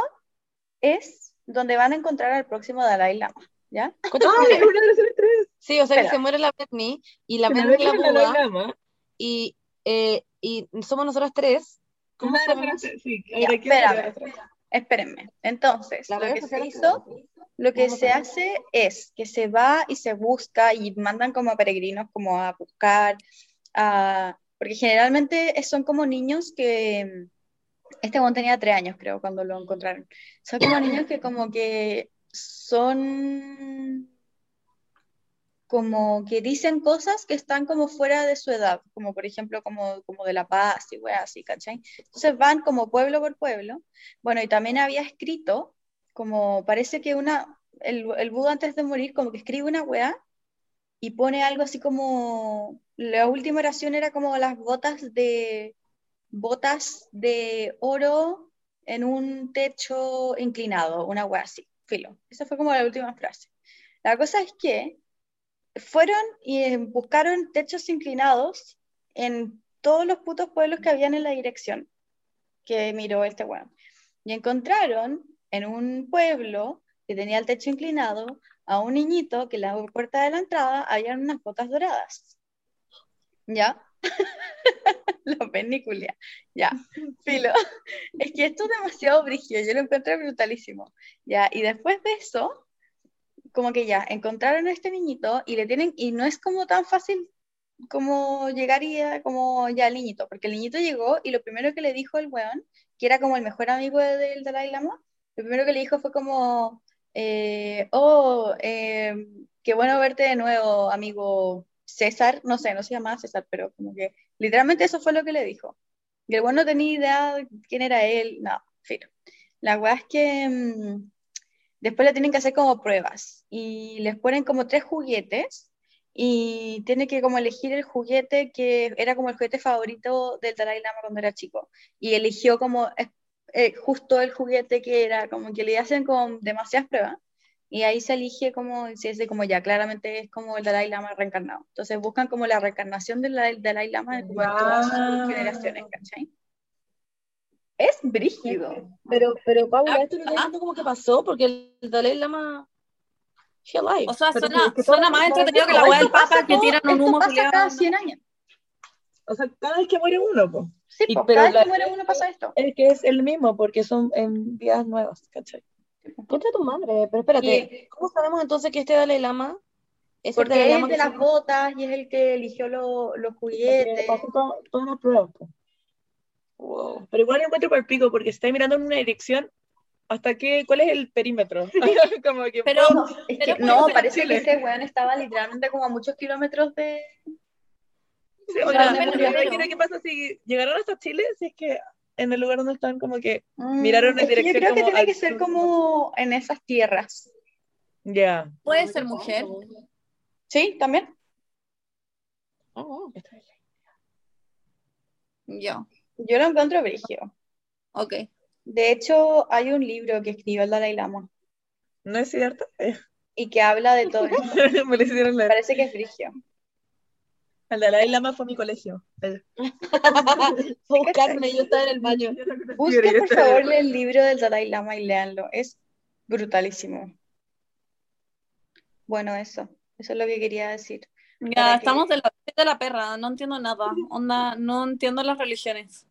es donde van a encontrar al próximo Dalai Lama, ¿ya? ¿Cuántos ¡Ay, una de las tres! Sí, o sea que se muere la Britney y la Britney la Buda Lama. y, eh, y somos nosotras tres. ¿Cómo tres, sí. Ya, Ahora, ¿qué espérame. Espérenme. Entonces, La lo que se hizo, lo que se hace es que se va y se busca y mandan como a peregrinos como a buscar, a- porque generalmente son como niños que, este one tenía tres años creo cuando lo encontraron, son como niños que como que son como que dicen cosas que están como fuera de su edad, como por ejemplo como, como de La Paz y weas así, ¿cachai? Entonces van como pueblo por pueblo. Bueno, y también había escrito, como parece que una, el, el Buda antes de morir como que escribe una wea y pone algo así como, la última oración era como las botas de, botas de oro en un techo inclinado, una wea así, filo. Esa fue como la última frase. La cosa es que fueron y buscaron techos inclinados en todos los putos pueblos que habían en la dirección que miró este weón. Y encontraron en un pueblo que tenía el techo inclinado a un niñito que en la puerta de la entrada habían unas botas doradas. ¿Ya? La película. Ya, filo. Es que esto es demasiado brígido, yo lo encontré brutalísimo. Ya, y después de eso, como que ya encontraron a este niñito y le tienen, y no es como tan fácil como llegar y eh, como ya al niñito, porque el niñito llegó y lo primero que le dijo el weón, que era como el mejor amigo de- del Dalai Lama, lo primero que le dijo fue como, eh, oh, eh, qué bueno verte de nuevo, amigo César, no sé, no se llamaba César, pero como que literalmente eso fue lo que le dijo. Y el weón no tenía idea de quién era él, no, filo. La weá es que mm, después le tienen que hacer como pruebas y les ponen como tres juguetes y tiene que como elegir el juguete que era como el juguete favorito del Dalai Lama cuando era chico y eligió como eh, eh, justo el juguete que era como que le hacen como demasiadas pruebas y ahí se elige como si es de como ya claramente es como el Dalai Lama reencarnado entonces buscan como la reencarnación del Dalai, Lama de como de todas sus Wow. generaciones ¿cachai? es brígido Pero, pero Paula, Ah, esto no entiendo cómo que pasó, porque el Dalai Lama. He alive. O sea, Pero suena, es que suena más entretenido que la weá del pasa papa que tiran un esto humo pasa cada ¿no? 100 años O sea, cada vez que muere uno, po. sí, Y- pues, pero cada vez que muere uno pasa esto Es que es el mismo, porque son en vidas nuevas, ¿cachai? Contra tu madre, pero espérate. ¿Cómo sabemos entonces que este Dalai Lama es el Porque Dalai es Lama de que las se- botas y es el que eligió lo- los juguetes. pasó todo- todas las pruebas. Wow. Pero igual lo encuentro por el pico, porque si estáis mirando en una dirección, ¿hasta qué? ¿Cuál es el perímetro? como que Pero, No, es pero que, no, parece que ese weón estaba literalmente como a muchos kilómetros de... Sí, o Pero, sea, pero, me pero- imagino qué pasa si llegaron hasta Chile, si es que en el lugar donde están como que Mm, Miraron en que yo dirección creo que tiene al que ser como en esas tierras. ya. puede ser mujer. ¿Sí? ¿También? Oh, Yo. Yo lo encuentro brígido. Ok. De hecho, hay un libro que escribió el Dalai Lama ¿No es cierto? y que habla de todo esto. Me lo hicieron leer. Parece que es brígido. El Dalai Lama fue mi colegio. Buscarme, yo estaba en el baño. Busquen por favor el libro del Dalai Lama y léanlo. Es brutalísimo. Bueno, eso. Eso es lo que quería decir. Ya, Para que- estamos de la, de la perra, no entiendo nada. Onda, no entiendo las religiones.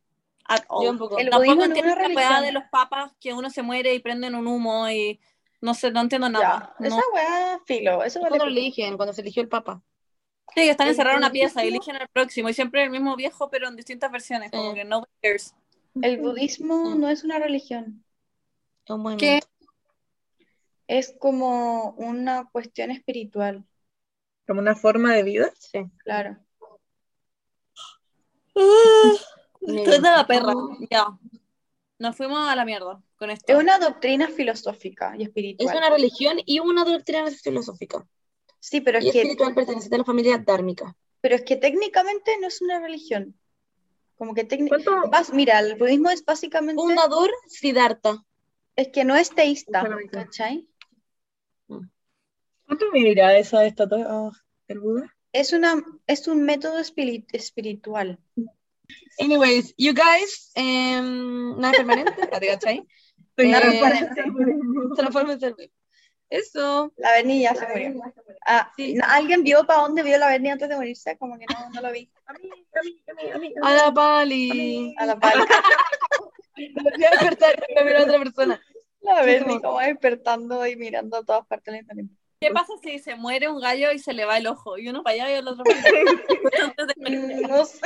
At all. Yo tampoco. El Tampoco entiendo la weá de los papas que uno se muere y prenden un humo y no sé, no entiendo nada. Ya, No. Esa weá, filo. Eso vale Cuando eligen, cuando se eligió el Papa. Sí, están El encerrados en una pieza y budismo- eligen al próximo y siempre el mismo viejo, pero en distintas versiones, como que no cares. El budismo no es una religión. Es. ¿Qué? Es como una cuestión espiritual. Como una forma de vida. Sí. Claro. Estoy de la perra. Ya. Nos fuimos a la mierda con esto. Es una doctrina filosófica y Es espiritual. una religión y una doctrina filosófica. Sí, pero Y es que, espiritual perteneciente a la familia dármica. pero es que técnicamente no es una religión. Como que técnicamente. ¿Cuánto? Mira, el budismo es básicamente. ¿Cuánto me dirá esa estatua oh, del Buda? Es, una, es un método espiri- espiritual. Anyways, you guys, em, nada permanente, ¿te cachai? Nada Eh, permanente. Web. Eso. La Berni ya se murió. Ah, ¿no- ¿Alguien vio para dónde vio la Berni antes de morirse? Como que no, no lo vi. A mí, a mí, a mí, a mí. A la pali. A la pala. Me voy a despertar y mirar a otra persona. La Sí, Berni como- despertando y mirando a todas partes del internet. ¿Qué pasa si se muere un gallo y se le va el ojo? Y uno para allá y el otro para allá. No sé.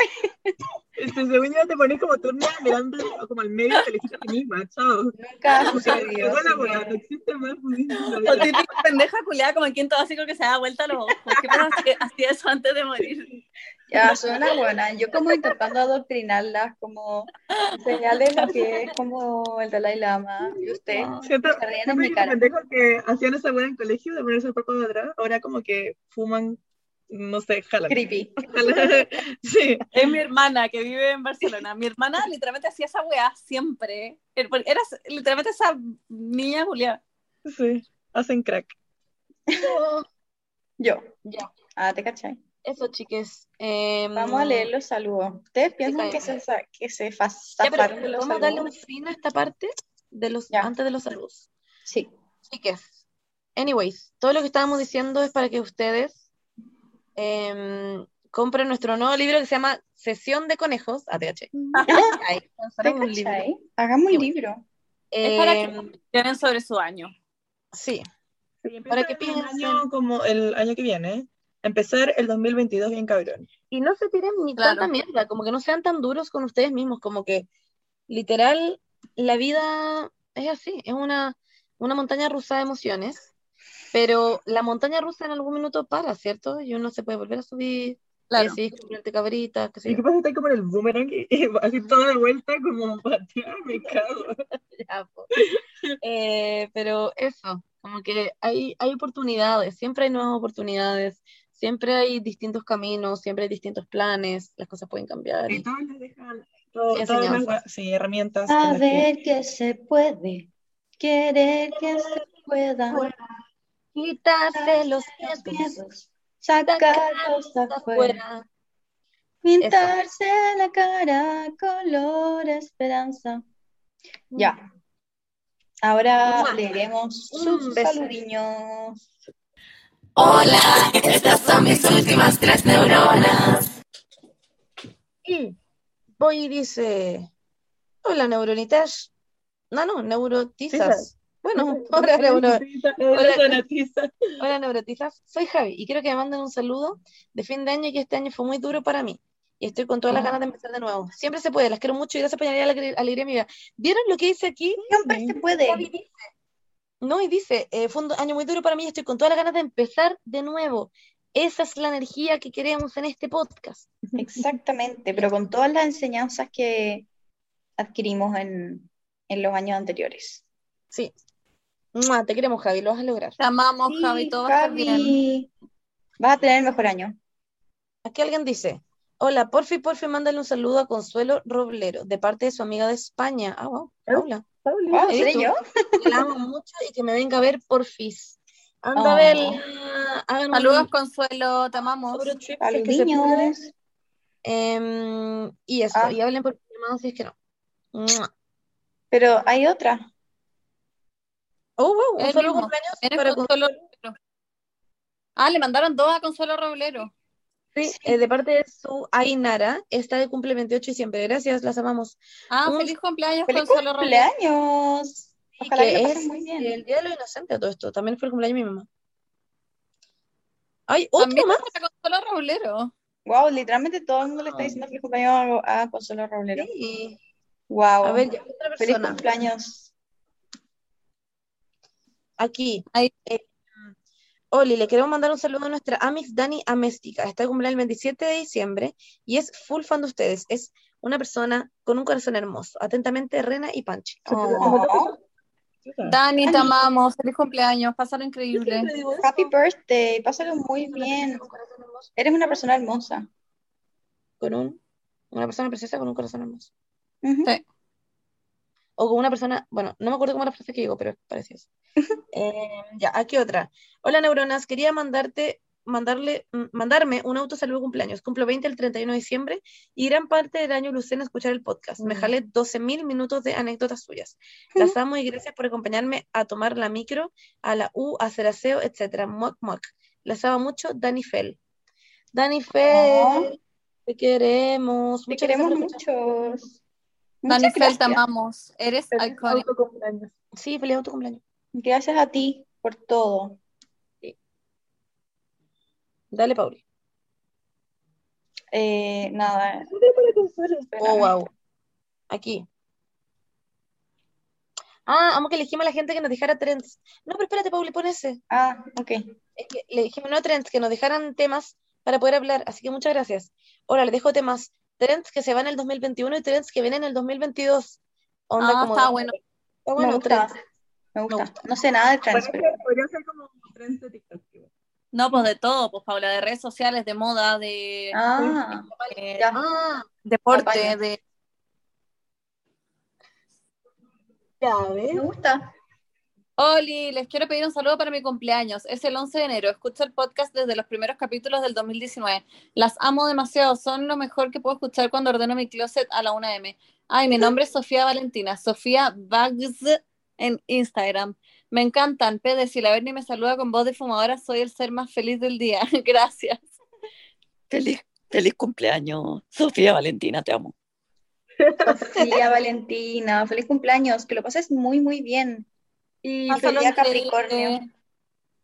Este, según yo te pones como turna mirando como al medio te elegiste a ti misma, chao. Nunca ha O sea, así weá, que- no existe más budismo O típico pendeja culiada como el quinto básico que se da vuelta a los ojos. ¿Qué pasa hacía eso antes de morir? Ya, suena buena. Yo como intentando adoctrinarlas, como enseñarles lo que es como el Dalai Lama. Y usted Siento, se ríen en siempre mi cara. que hacían esa weá en colegio de ponerse el cuerpo de atrás, ahora como que fuman, no sé, jalan. Creepy. Sí, Es mi hermana que vive en Barcelona. Mi hermana literalmente hacía esa weá siempre. Era literalmente esa niña culiada. sí, hacen crack. Yo. Ya. Ah, ¿te cachai? Eso, chiques. Em, Vamos a leer los saludos. ¿Ustedes piensan que se, que se zafaron de los ¿Podemos darle un fin a esta parte de los, Ya. antes de los saludos? Sí. Chiques. Anyways, todo lo que estábamos diciendo es para que ustedes em, compren nuestro nuevo libro que se llama Sesión de Conejos, ATH. Ahí, ¿Te lanzaremos un libro. Hagamos un libro. Es para que Em, tienen sobre su año. sí, Sí, Para que piensen. año como el año que viene, empezar el 2022 bien cabrón. Y no se tiren ni Claro. tanta mierda, como que no sean tan duros con ustedes mismos, como que literal la vida es así, es una, una montaña rusa de emociones, pero la montaña rusa en algún minuto para, ¿cierto? Y uno se puede volver a subir, Claro. y así comprarte cabritas, qué sé ¿Y qué pasa? Está como en el boomerang y, así toda de vuelta como patear, me cago. Ya. Eh, pero eso, como que hay, hay oportunidades, siempre hay nuevas oportunidades, siempre hay distintos caminos, siempre hay distintos planes, las cosas pueden cambiar. Y y- todos les dejan todo- todas sí, herramientas. A las que- ver que se puede, querer que se pueda, Quitarse los los miedos, sacarlos afuera, afuera. pintarse la cara color esperanza. Ya. Ahora Mua. leeremos Un sus beso. saludiños. Hola, estas son mis últimas tres neuronas. Y voy y dice, hola neuronitas. No, no, neurotizas. Bueno, hola, Hola, Hola. Hola neurotizas. Soy Javi y quiero que me manden un saludo de fin de año que este año fue muy duro para mí. Y estoy con todas las ganas de empezar de nuevo. Siempre se puede, las quiero mucho y gracias por añadir la alegría a mi vida. ¿Vieron lo que dice aquí? Siempre se puede. No, y dice, eh, fue un año muy duro para mí y estoy con todas las ganas de empezar de nuevo. Esa es la energía que queremos en este podcast. Exactamente, pero con todas las enseñanzas que adquirimos en, en los años anteriores. Sí. Mua, te queremos, Javi, lo vas a lograr. Te amamos, Sí, Javi, todo va a estar bien. Vas a tener el mejor año. Aquí alguien dice, hola, porfi, porfi, mándale un saludo a Consuelo Roblero, de parte de su amiga de España. Ah, wow, Paula. Wow, ¿Eres ¿seré tú? yo? Que la amo mucho y que me venga a ver porfis. Anda Oh. a un Saludos, Consuelo, te amamos. Puede. Saludiños. Em, y eso, Ah. y hablen por llamado si es que no. Pero hay otra. Oh, wow, un solo mismo. cumpleaños Eres para Consuelo Roblero. Ah, le mandaron dos a Consuelo Roblero. Sí, eh, de parte de su Ainara, está de cumple 28 de diciembre. Gracias, las amamos. Ah, Un- feliz cumpleaños, ¡Feliz Consuelo Roblero. cumpleaños! Y Ojalá que es muy bien. el Día de los Inocentes a todo esto. También fue el cumpleaños de mi mamá. ¿Hay otro También más? para Consuelo Roblero. Wow, literalmente todo el mundo le está diciendo feliz cumpleaños a, a Consuelo Roblero. Sí. Wow. A ver, ya, otra feliz persona. cumpleaños. Aquí. Ahí. Eh, Oli, le queremos mandar un saludo a nuestra Amix Dani Améstica. Está de cumpleaños el 27 de diciembre y es full fan de ustedes. Es una persona con un corazón hermoso. Atentamente, Rena y Panchi. Oh, Dani, te amamos. Feliz cumpleaños. Pásalo increíble. happy birthday. Pásalo muy bien. Eres una persona hermosa. Con un, una persona preciosa con un corazón hermoso. Sí. O con una persona, bueno, no me acuerdo cómo era la frase que digo, pero es parecido. Eh, ya, aquí otra. Hola, neuronas, quería mandarte, mandarle, mm, mandarme un auto saludo de cumpleaños. Cumplo 20 el 31 de diciembre y gran parte del año lucé en escuchar el podcast. Me Mm. jalé 12.000 minutos de anécdotas suyas. Las amo y gracias por acompañarme a tomar la micro, a la U, a hacer aseo, etcétera. Muac, muac. Las amo mucho, Dani Fell. Dani Fell, te queremos. Te Muchas queremos muchos. Dani Muchas Fel, te gracias. amamos. Eres Feliz icónico. autocumpleaños. Sí, feliz auto cumpleaños. Gracias a ti por todo. Dale, Pauli. Eh, nada. Oh, wow. Aquí. Ah, vamos que elegimos a la gente que nos dejara trends. No, pero espérate, Pauli, pon ese. Ah, ok. Es que le dijimos no trends, que nos dejaran temas para poder hablar. Así que muchas gracias. Ahora les dejo temas. Trends que se van en el 2021 y trends que vienen en el 2022. Onda Ah, como está de- bueno. Está bueno, me gusta. trends. Me gusta. gusta. No sé nada de Podría pero ser- podría ser como trends de TikTok. No, pues de todo, pues Paula, de redes sociales, de moda, de Ah, eh, ya. Ah, deporte, de ya ves. Me gusta. Oli, les quiero pedir un saludo para mi cumpleaños. Es el 11 de enero. Escucho el podcast desde los primeros capítulos del 2019. Las amo demasiado. Son lo mejor que puedo escuchar cuando ordeno mi closet a la 1M. Ay, mi nombre es Sofía Valentina. Sofía Bags en Instagram. Me encantan. Pede, si la Berni me saluda con voz de fumadora, soy el ser más feliz del día. Gracias. Feliz, feliz cumpleaños, Sofía Valentina, te amo. Sofía Valentina, feliz cumpleaños. Que lo pases muy, muy bien. Y Pásalo feliz día increíble. Capricornio.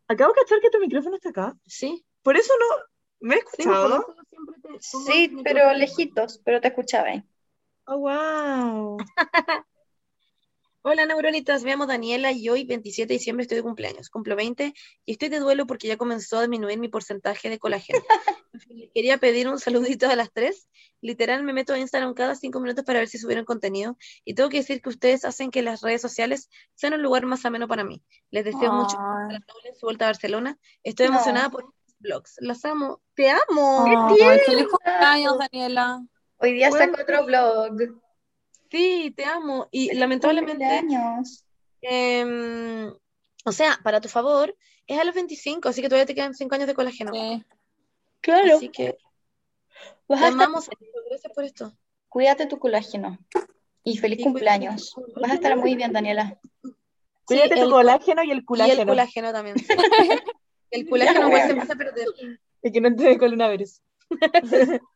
Acabo de cachar que tu micrófono está acá. Sí. Por eso no. ¿Me he Sí, escuchado? te Sí, el pero lejitos, pero te escuchaba ahí. Oh, wow. Hola, neuronitas. Me llamo Daniela y hoy, 27 de diciembre, estoy de cumpleaños. Cumplo 20 y estoy de duelo porque ya comenzó a disminuir mi porcentaje de colágeno. Quería pedir un saludito a las tres. Literal, me meto a Instagram cada cinco minutos para ver si subieron contenido. Y tengo que decir que ustedes hacen que las redes sociales sean un lugar más ameno para mí. Les deseo mucho a Ay, la Paula en su vuelta a Barcelona. Estoy No. emocionada por los vlogs. Las amo. ¡Te amo! ay, feliz cumpleaños, Daniela. Hoy día Buen saco otro vlog. Sí, te amo. Y lamentablemente. Cumpleaños. Em, o sea, para tu favor, es a los 25, así que todavía te quedan 5 años de colágeno. Sí. Claro. Así que Vas te amamos, gracias por esto. Cuídate tu colágeno. Y feliz Sí, cumpleaños. cuídate. Vas a estar muy bien, Daniela. Cuídate Sí, tu colágeno y el Y el colágeno. colágeno también. sí. El colágeno igual se empieza a perder. Y que no te dé coronavirus.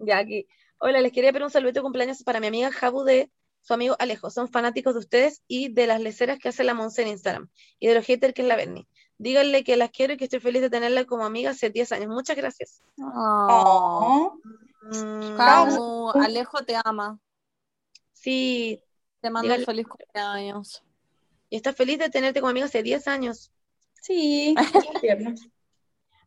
Ya aquí. Hola, les quería pedir un saludo de cumpleaños para mi amiga Jabu de su amigo Alejo. Son fanáticos de ustedes y de las leceras que hace la Monse en Instagram. Y de los haters que es la Berni. Díganle que las quiero y que estoy feliz de tenerla como amiga hace 10 años. Muchas gracias. Oh. Mm, Camu, Alejo te ama. sí, Te mando un feliz cumpleaños. y está feliz de tenerte como amiga hace 10 años. Sí.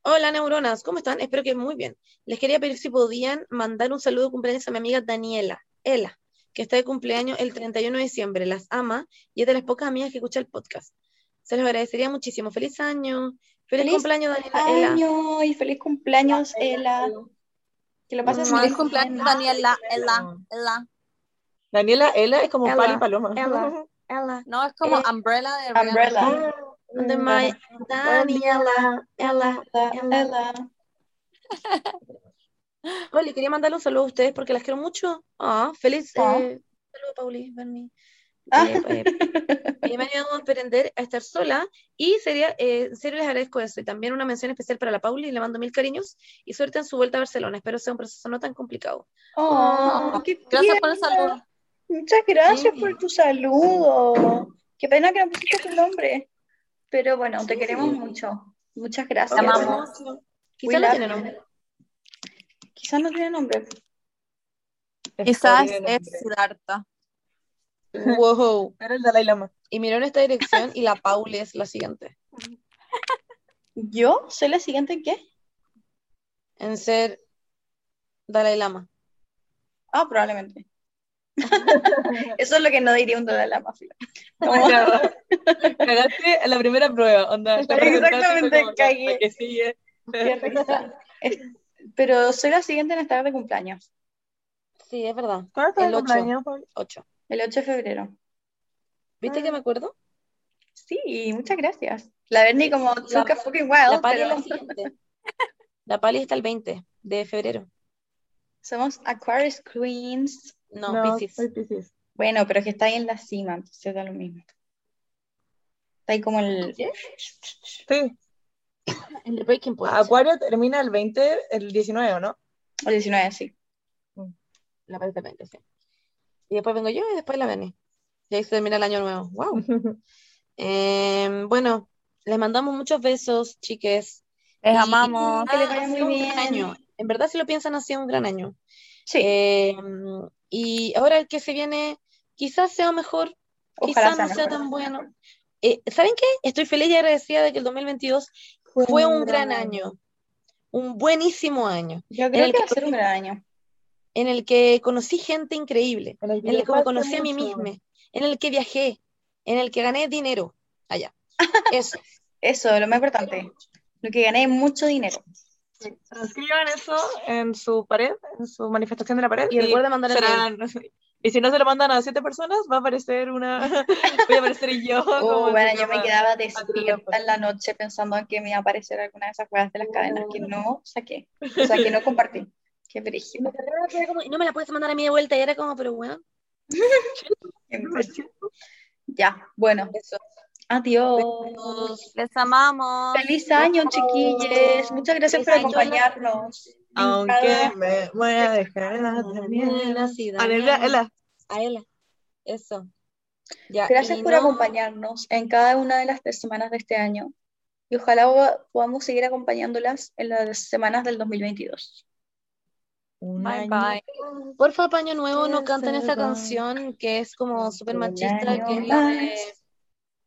Hola, neuronas, ¿cómo están? Espero que muy bien. Les quería pedir si podían mandar un saludo de cumpleaños a mi amiga Daniela, Ela, que está de cumpleaños el 31 de diciembre. Las ama y es de las pocas amigas que escucha el podcast. Se los agradecería muchísimo. Feliz año. Feliz, Feliz cumpleaños, Daniela, Ela. Año y feliz cumpleaños, Ela. Que lo pases muy Feliz bien. cumpleaños, Daniela. Ela, Ela. Daniela, ella es como Ella, Pali Paloma. ella. Ela. No, es como Eh, Umbrella de. Umbrella. My Daniela, Ela. Ela, Ela. Oli, quería mandarle un saludo a ustedes porque las quiero mucho. Ah, feliz. Ah. eh, saludo, Pauli, Berni. Ah. Eh, eh, y me ha ayudado a aprender a estar sola y sería, eh, en serio les agradezco eso. Y también una mención especial para la Pauli, le mando mil cariños y suerte en su vuelta a Barcelona. Espero sea un proceso no tan complicado. Oh, qué Gracias por el saludo. Muchas gracias Sí. por tu saludo. Qué pena que no pusiste tu nombre. Pero bueno, te queremos mucho. Muchas gracias. Te amamos. Quizá We no tiene nombre. Quizás no tiene nombre. Quizás es nombre. Siddhartha. Wow. Era el Dalai Lama. Y miró en esta dirección y la Pauli es la siguiente. ¿Yo? ¿Soy la siguiente en qué? En ser Dalai Lama. Ah, probablemente. Eso es lo que no diría un Dalai Lama. fila. Cagaste en la primera prueba, onda. La fue Exactamente, como, cagué. la que sigue. Pero soy la siguiente en estar de cumpleaños. Sí, es verdad. ¿Cuándo El es tu ocho. cumpleaños, Pauli? 8. El 8 de febrero. ¿Viste que me acuerdo? Sí, muchas gracias. La Bernie como La- took a fucking La wild, pali es la siguiente. La pali está el 20 de febrero. somos Aquarius Queens. No, No, soy Piscis. Bueno, pero es que está ahí en la cima, entonces da lo mismo. Está ahí como el... Sí. El de Breaking Point. Acuario termina el 20, el 19, ¿o no? El 19, sí. La pali está el 20, sí. Y después vengo yo y después la Berni. Y ahí se termina el año nuevo. Wow. Em, bueno, les mandamos muchos besos, chiques. Les Y- amamos. Que les vaya muy bien. gran año. En verdad, si lo piensan, ha sido un gran año. Sí, Em, y ahora el que se viene, quizás sea mejor, ojalá quizás sea no sea tan bueno. Eh, ¿saben qué? Estoy feliz y agradecida de que el 2022 fue un gran año, un buenísimo año, Yo creo el que que va a ser un gran año. en el que conocí gente increíble, En el que en el que me conocí a mí misma, en el que viajé, en el que gané dinero allá. Eso. Eso, lo más importante. Lo que gané mucho dinero. Escriban eso en su pared, en su manifestación de la pared. Y recuerden mandar el serán- Y si no se lo mandan a siete personas, va a aparecer una. Voy a aparecer yo. Oh, como bueno, yo me quedaba despierta en la noche pensando en que me iba a aparecer alguna de esas juegas de las cadenas que no saqué. O sea, que no compartí. Qué brígido. Y no me la puedes mandar a mí de vuelta y era como, pero bueno. Ya, bueno. eso. Adiós. Les amamos. Feliz año, chiquilles. Muchas gracias por Feliz acompañarnos. Aunque me voy a dejar Bien nacida, A Ela, bien. Ela. A ella. Eso. Ya, Gracias y por no- acompañarnos en cada una de las tres semanas de este año. Y ojalá po- podamos seguir acompañándolas en las semanas del 2022. Un Bye bye. Porfa, Paño Nuevo, no canten esta canción que es como súper machista, que es la de.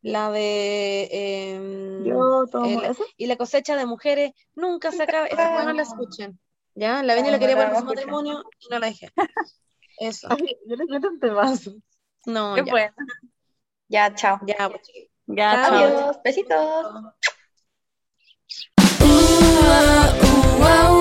La de em, Yo tomo el- y la cosecha de mujeres nunca se acaba. Esa weá no la escuchen. ¿Ya? La Beni No, la quería no poner para su matrimonio y no la dejé. Eso. Ay, yo les meto un temazo. No, Qué ya. bueno. Ya, chao. Ya, pues. Ya, chao. Adiós. Besitos. Uh, uh,